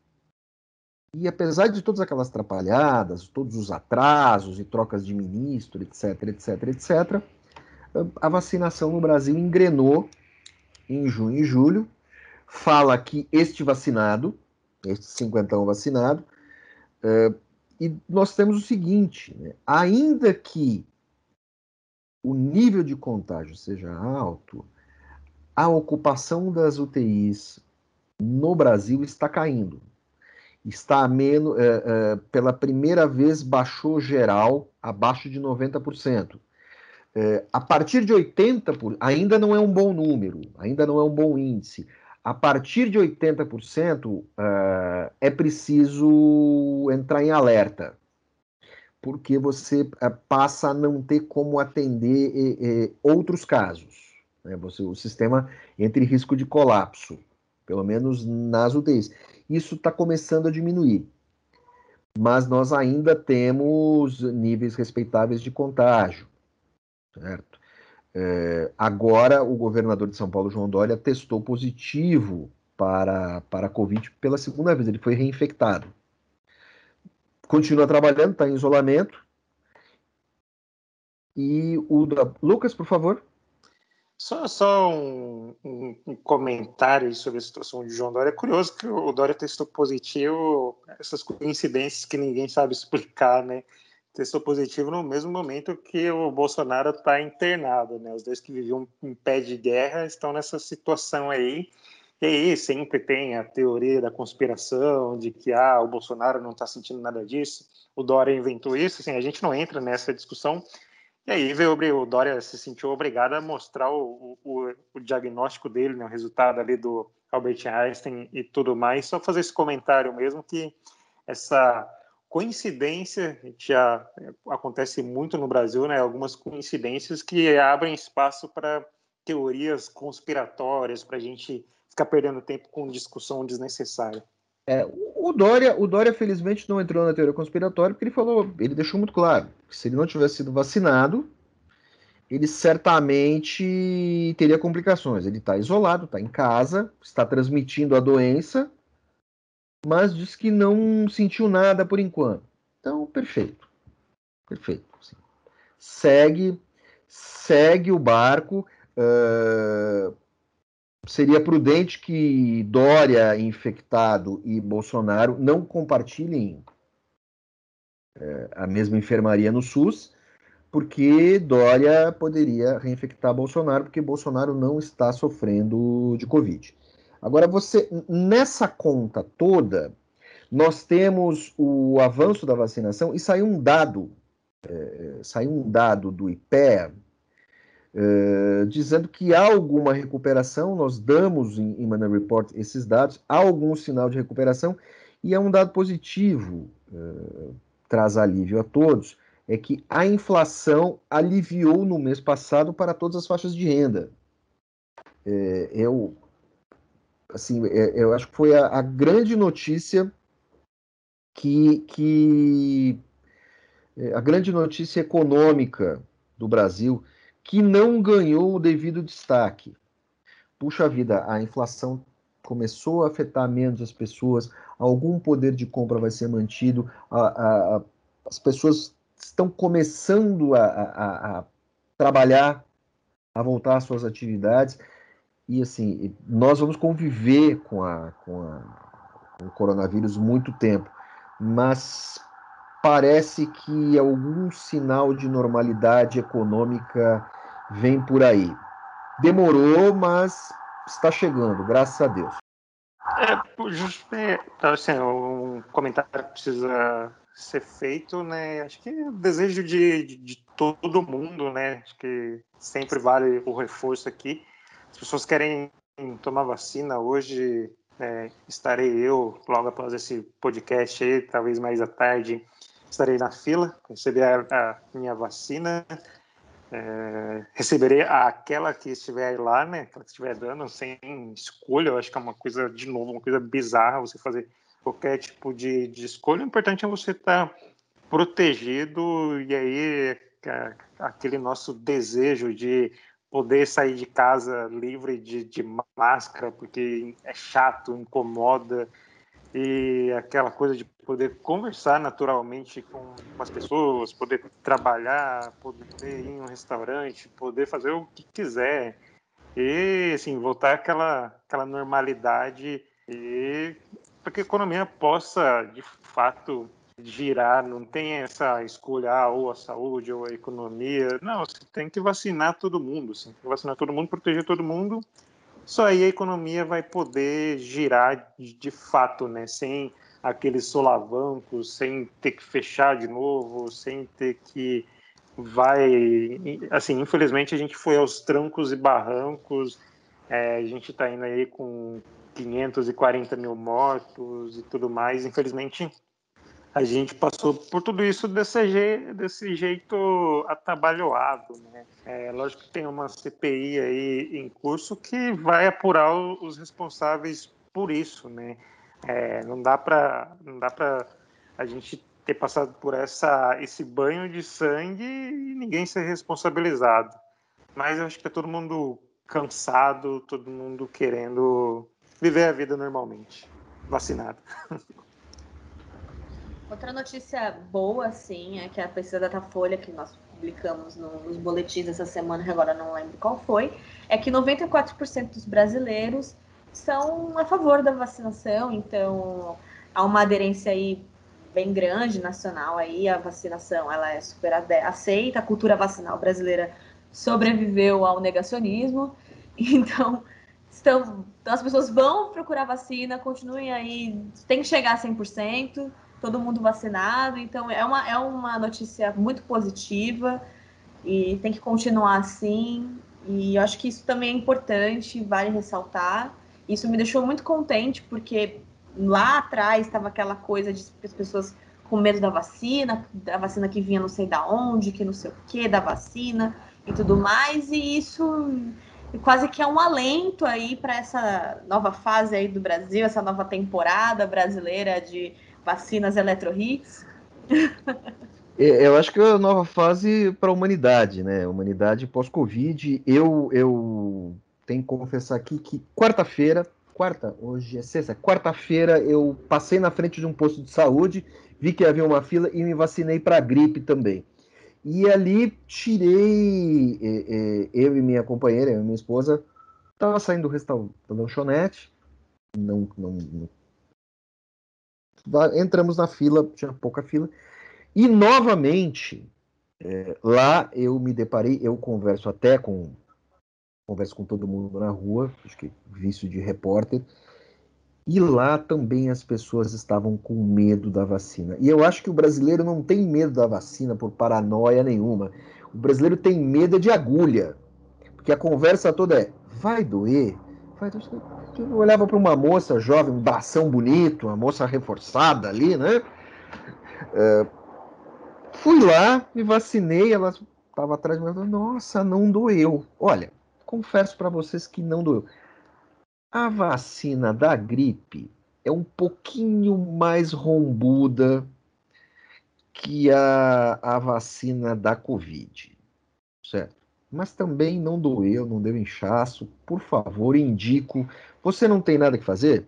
e apesar de todas aquelas atrapalhadas, todos os atrasos e trocas de ministro, etc, etc, etc, a vacinação no Brasil engrenou em junho e julho. Fala que este vacinado, este cinquentão vacinado, uh, e nós temos o seguinte: né? ainda que o nível de contágio seja alto, a ocupação das UTIs no Brasil está caindo. Está menos, é, é, pela primeira vez baixou geral abaixo de 90%. É, a partir de 80%, ainda não é um bom número, ainda não é um bom índice. A partir de 80%, uh, é preciso entrar em alerta, porque você uh, passa a não ter como atender outros casos. Né? Você, o sistema entra em risco de colapso pelo menos nas UTIs. Isso está começando a diminuir, mas nós ainda temos níveis respeitáveis de contágio, certo? É, agora, o governador de São Paulo, João Dória, testou positivo para, para a Covid pela segunda vez, ele foi reinfectado. Continua trabalhando, está em isolamento. E o Lucas, por favor. Só, só um, um, um, comentário sobre a situação de João Dória. É curioso que o Dória testou positivo, essas coincidências que ninguém sabe explicar, né? Testou positivo no mesmo momento que o Bolsonaro está internado, né? Os dois que viviam em pé de guerra estão nessa situação aí. E aí sempre tem a teoria da conspiração, de que ah, o Bolsonaro não está sentindo nada disso, o Dória inventou isso. Assim, a gente não entra nessa discussão, e aí veio, o Dória se sentiu obrigado a mostrar o, o, o, diagnóstico dele, né, o resultado ali do Albert Einstein e tudo mais. Só fazer esse comentário mesmo que essa coincidência já acontece muito no Brasil, né? Algumas coincidências que abrem espaço para teorias conspiratórias, para a gente ficar perdendo tempo com discussão desnecessária. É, o Dória, o Dória, felizmente, não entrou na teoria conspiratória, porque ele falou, ele deixou muito claro que se ele não tivesse sido vacinado, ele certamente teria complicações. Ele está isolado, está em casa, está transmitindo a doença, mas diz que não sentiu nada por enquanto. Então, perfeito. Perfeito. Sim. Segue, segue o barco. Uh, seria prudente que Dória infectado e Bolsonaro não compartilhem é, a mesma enfermaria no SUS, porque Dória poderia reinfectar Bolsonaro, porque Bolsonaro não está sofrendo de Covid. Agora, você, nessa conta toda, nós temos o avanço da vacinação e saiu um dado, é, saiu um dado do IPEA, eh, dizendo que há alguma recuperação, nós damos em, em Money Report esses dados, há algum sinal de recuperação, e é um dado positivo, uh, traz alívio a todos, é que a inflação aliviou no mês passado para todas as faixas de renda. É, eu, assim, é, eu acho que foi a, a grande notícia que, que a grande notícia econômica do Brasil que não ganhou o devido destaque. Puxa vida, a inflação começou a afetar menos as pessoas, algum poder de compra vai ser mantido, a, a, a, as pessoas estão começando a, trabalhar, a voltar às suas atividades, e assim, nós vamos conviver com, a, com, com o coronavírus muito tempo, mas parece que algum sinal de normalidade econômica vem por aí. Demorou, mas está chegando, graças a Deus. É, justo, é, então, assim, um comentário que precisa ser feito, né? Acho que é o desejo de, de, de, todo mundo, né? Acho que sempre vale o reforço aqui. As pessoas querem tomar vacina hoje. É, estarei eu logo após esse podcast aí, talvez mais à tarde, estarei na fila, receber a, a minha vacina. É, receberei aquela que estiver lá, né? Aquela que estiver dando sem escolha. Eu acho que é uma coisa, de novo, uma coisa bizarra você fazer qualquer tipo de, de escolha, o importante é você estar tá protegido e aí aquele nosso desejo de poder sair de casa livre de, de máscara, porque é chato, incomoda, e aquela coisa de poder conversar naturalmente com as pessoas, poder trabalhar, poder ir em um restaurante, poder fazer o que quiser e assim voltar àquela aquela normalidade e para que a economia possa de fato girar, não tem essa escolha ah, ou a saúde ou a economia, não, você tem que vacinar todo mundo, você tem que vacinar todo mundo, proteger todo mundo. Só aí a economia vai poder girar de, fato, né? Sem aqueles solavancos, sem ter que fechar de novo, sem ter que vai assim infelizmente a gente foi aos trancos e barrancos é, a gente está indo aí com 540 mil mortos e tudo mais. Infelizmente a gente passou por tudo isso desse, je desse jeito atabalhoado. Né? É, lógico que tem uma CPI aí em curso que vai apurar os responsáveis por isso. Né? É, não dá para a gente ter passado por essa, esse banho de sangue e ninguém ser responsabilizado. Mas eu acho que está todo mundo cansado, todo mundo querendo viver a vida normalmente, vacinado. Outra notícia boa, assim, é que a pesquisa da Datafolha, que nós publicamos nos boletins essa semana, que agora não lembro qual foi, é que 94% dos brasileiros são a favor da vacinação, então há uma aderência aí bem grande nacional aí, a vacinação ela é super aceita, a cultura vacinal brasileira sobreviveu ao negacionismo, então estão, então as pessoas vão procurar vacina, continuem aí, tem que chegar a 100%, todo mundo vacinado. Então é uma, é uma notícia muito positiva e tem que continuar assim. E eu acho que isso também é importante, vale ressaltar. Isso me deixou muito contente, porque lá atrás estava aquela coisa de as pessoas com medo da vacina, da vacina que vinha não sei da onde, que não sei o que, da vacina e tudo mais, e isso quase que é um alento aí para essa nova fase aí do Brasil, essa nova temporada brasileira de vacinas eletrohits. É, eu acho que é a nova fase para a humanidade, né? Humanidade pós-Covid. Eu, eu tenho que confessar aqui que quarta-feira, quarta, hoje é sexta, quarta-feira eu passei na frente de um posto de saúde, vi que havia uma fila e me vacinei para gripe também. E ali tirei, é, é, eu e minha companheira, eu e minha esposa, estava saindo do restaurante, da lanchonete, não, não, não entramos na fila, tinha pouca fila, e novamente é, lá eu me deparei, eu converso até com converso com todo mundo na rua, acho que vício de repórter, e lá também as pessoas estavam com medo da vacina. E eu acho que o brasileiro não tem medo da vacina por paranoia nenhuma. O brasileiro tem medo de agulha. Porque a conversa toda é: vai doer? Vai doer olhava para uma moça jovem, um bração bonito, uma moça reforçada ali, né? É, fui lá, me vacinei, ela estava atrás de mim, nossa, não doeu. Olha, confesso para vocês que não doeu. A vacina da gripe é um pouquinho mais rombuda que a, a vacina da Covid, certo? Mas também não doeu, não deu inchaço. Por favor, indico você não tem nada que fazer?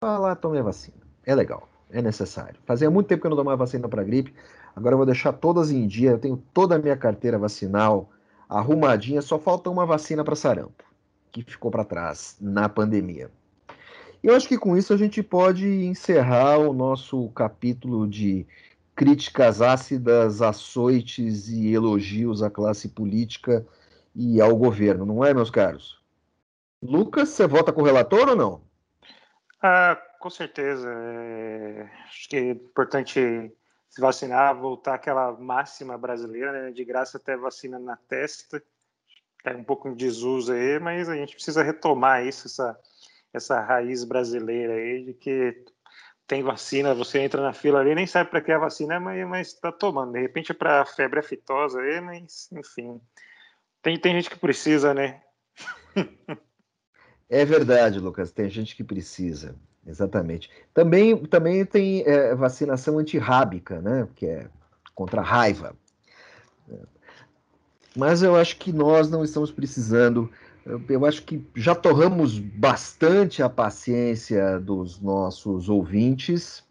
Vá lá, tome a vacina. É legal, é necessário. Fazia muito tempo que eu não tomava vacina para gripe, agora eu vou deixar todas em dia. Eu tenho toda a minha carteira vacinal arrumadinha, só falta uma vacina para sarampo, que ficou para trás na pandemia. Eu acho que com isso a gente pode encerrar o nosso capítulo de críticas ácidas, açoites e elogios à classe política e ao governo, não é, meus caros? Lucas, você vota com o relator ou não? Ah, com certeza. É... Acho que é importante se vacinar, voltar àquela máxima brasileira, né? de graça até vacina na testa. É um pouco em desuso aí, mas a gente precisa retomar isso, essa, essa raiz brasileira aí, de que tem vacina, você entra na fila ali, nem sabe para que é a vacina, mas está tomando. De repente é para febre aftosa aí, mas enfim. Tem, tem gente que precisa, né? É verdade, Lucas, tem gente que precisa. Exatamente. Também, também tem é, vacinação antirrábica, né? Que é contra a raiva. Mas eu acho que nós não estamos precisando. Eu acho que já torramos bastante a paciência dos nossos ouvintes.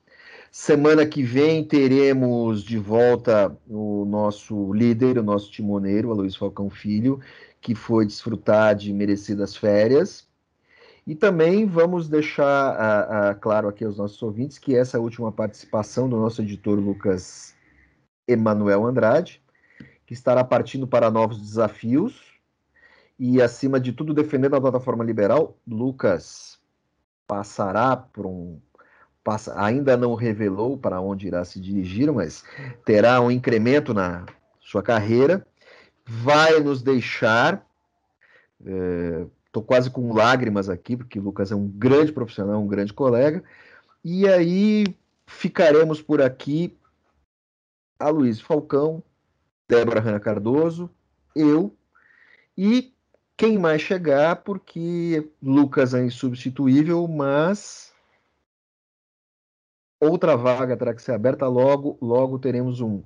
Semana que vem teremos de volta o nosso líder, o nosso timoneiro, Luiz Falcão Filho, que foi desfrutar de merecidas férias. E também vamos deixar a, a, claro aqui aos nossos ouvintes que essa última participação do nosso editor Lucas Emanuel Andrade, que estará partindo para novos desafios e, acima de tudo, defendendo a plataforma liberal. Lucas passará por um. Passa, ainda não revelou para onde irá se dirigir, mas terá um incremento na sua carreira. Vai nos deixar. É, Estou quase com lágrimas aqui, porque o Lucas é um grande profissional, um grande colega. E aí ficaremos por aqui. A Luiz Falcão, Débora Rana Cardoso, eu e quem mais chegar, porque Lucas é insubstituível, mas outra vaga terá que ser aberta logo, logo teremos um,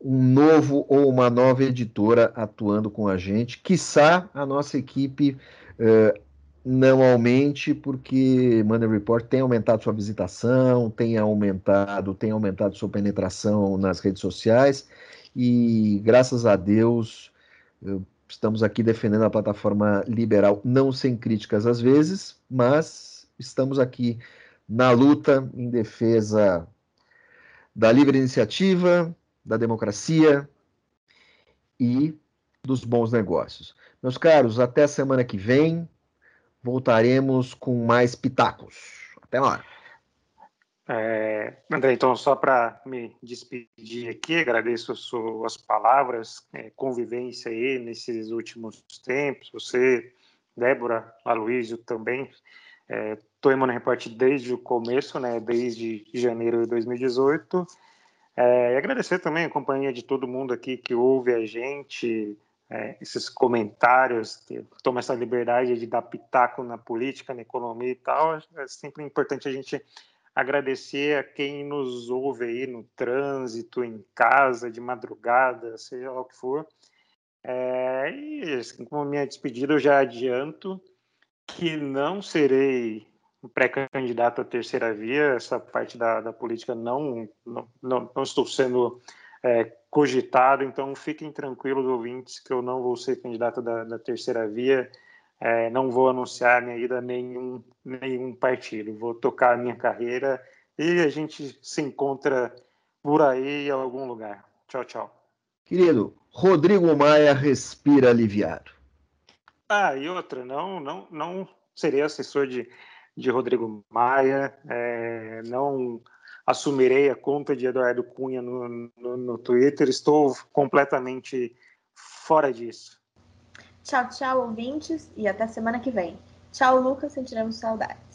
um novo ou uma nova editora atuando com a gente, quiçá a nossa equipe uh, não aumente, porque Money Report tem aumentado sua visitação, tem aumentado, tem aumentado sua penetração nas redes sociais, e graças a Deus estamos aqui defendendo a plataforma liberal, não sem críticas às vezes, mas estamos aqui na luta em defesa da livre iniciativa, da democracia e dos bons negócios. Meus caros, até semana que vem. Voltaremos com mais pitacos. Até lá. É, André, então, só para me despedir aqui, agradeço as suas palavras, é, convivência aí nesses últimos tempos, você, Débora, Aloysio também. Estou é, em Money Report desde o começo, né, desde janeiro de 2018. É, e agradecer também a companhia de todo mundo aqui que ouve a gente, é, esses comentários, toma essa liberdade de dar pitaco na política, na economia e tal, é sempre importante a gente agradecer a quem nos ouve aí no trânsito, em casa, de madrugada, seja lá o que for. É, e assim, como minha despedida, eu já adianto que não serei pré-candidato à terceira via, essa parte da, da política não, não, não, não estou sendo é, cogitado, então fiquem tranquilos, ouvintes, que eu não vou ser candidato da, da terceira via, é, não vou anunciar minha ida a nenhum, nenhum partido, vou tocar a minha carreira e a gente se encontra por aí em algum lugar. Tchau, tchau. Querido, Rodrigo Maia respira aliviado. Ah, e outra, não, não, não serei assessor de, de Rodrigo Maia, é, não assumirei a conta de Eduardo Cunha no, no, no Twitter. Estou completamente fora disso. Tchau, tchau, ouvintes, e até semana que vem. Tchau, Lucas, sentiremos saudades.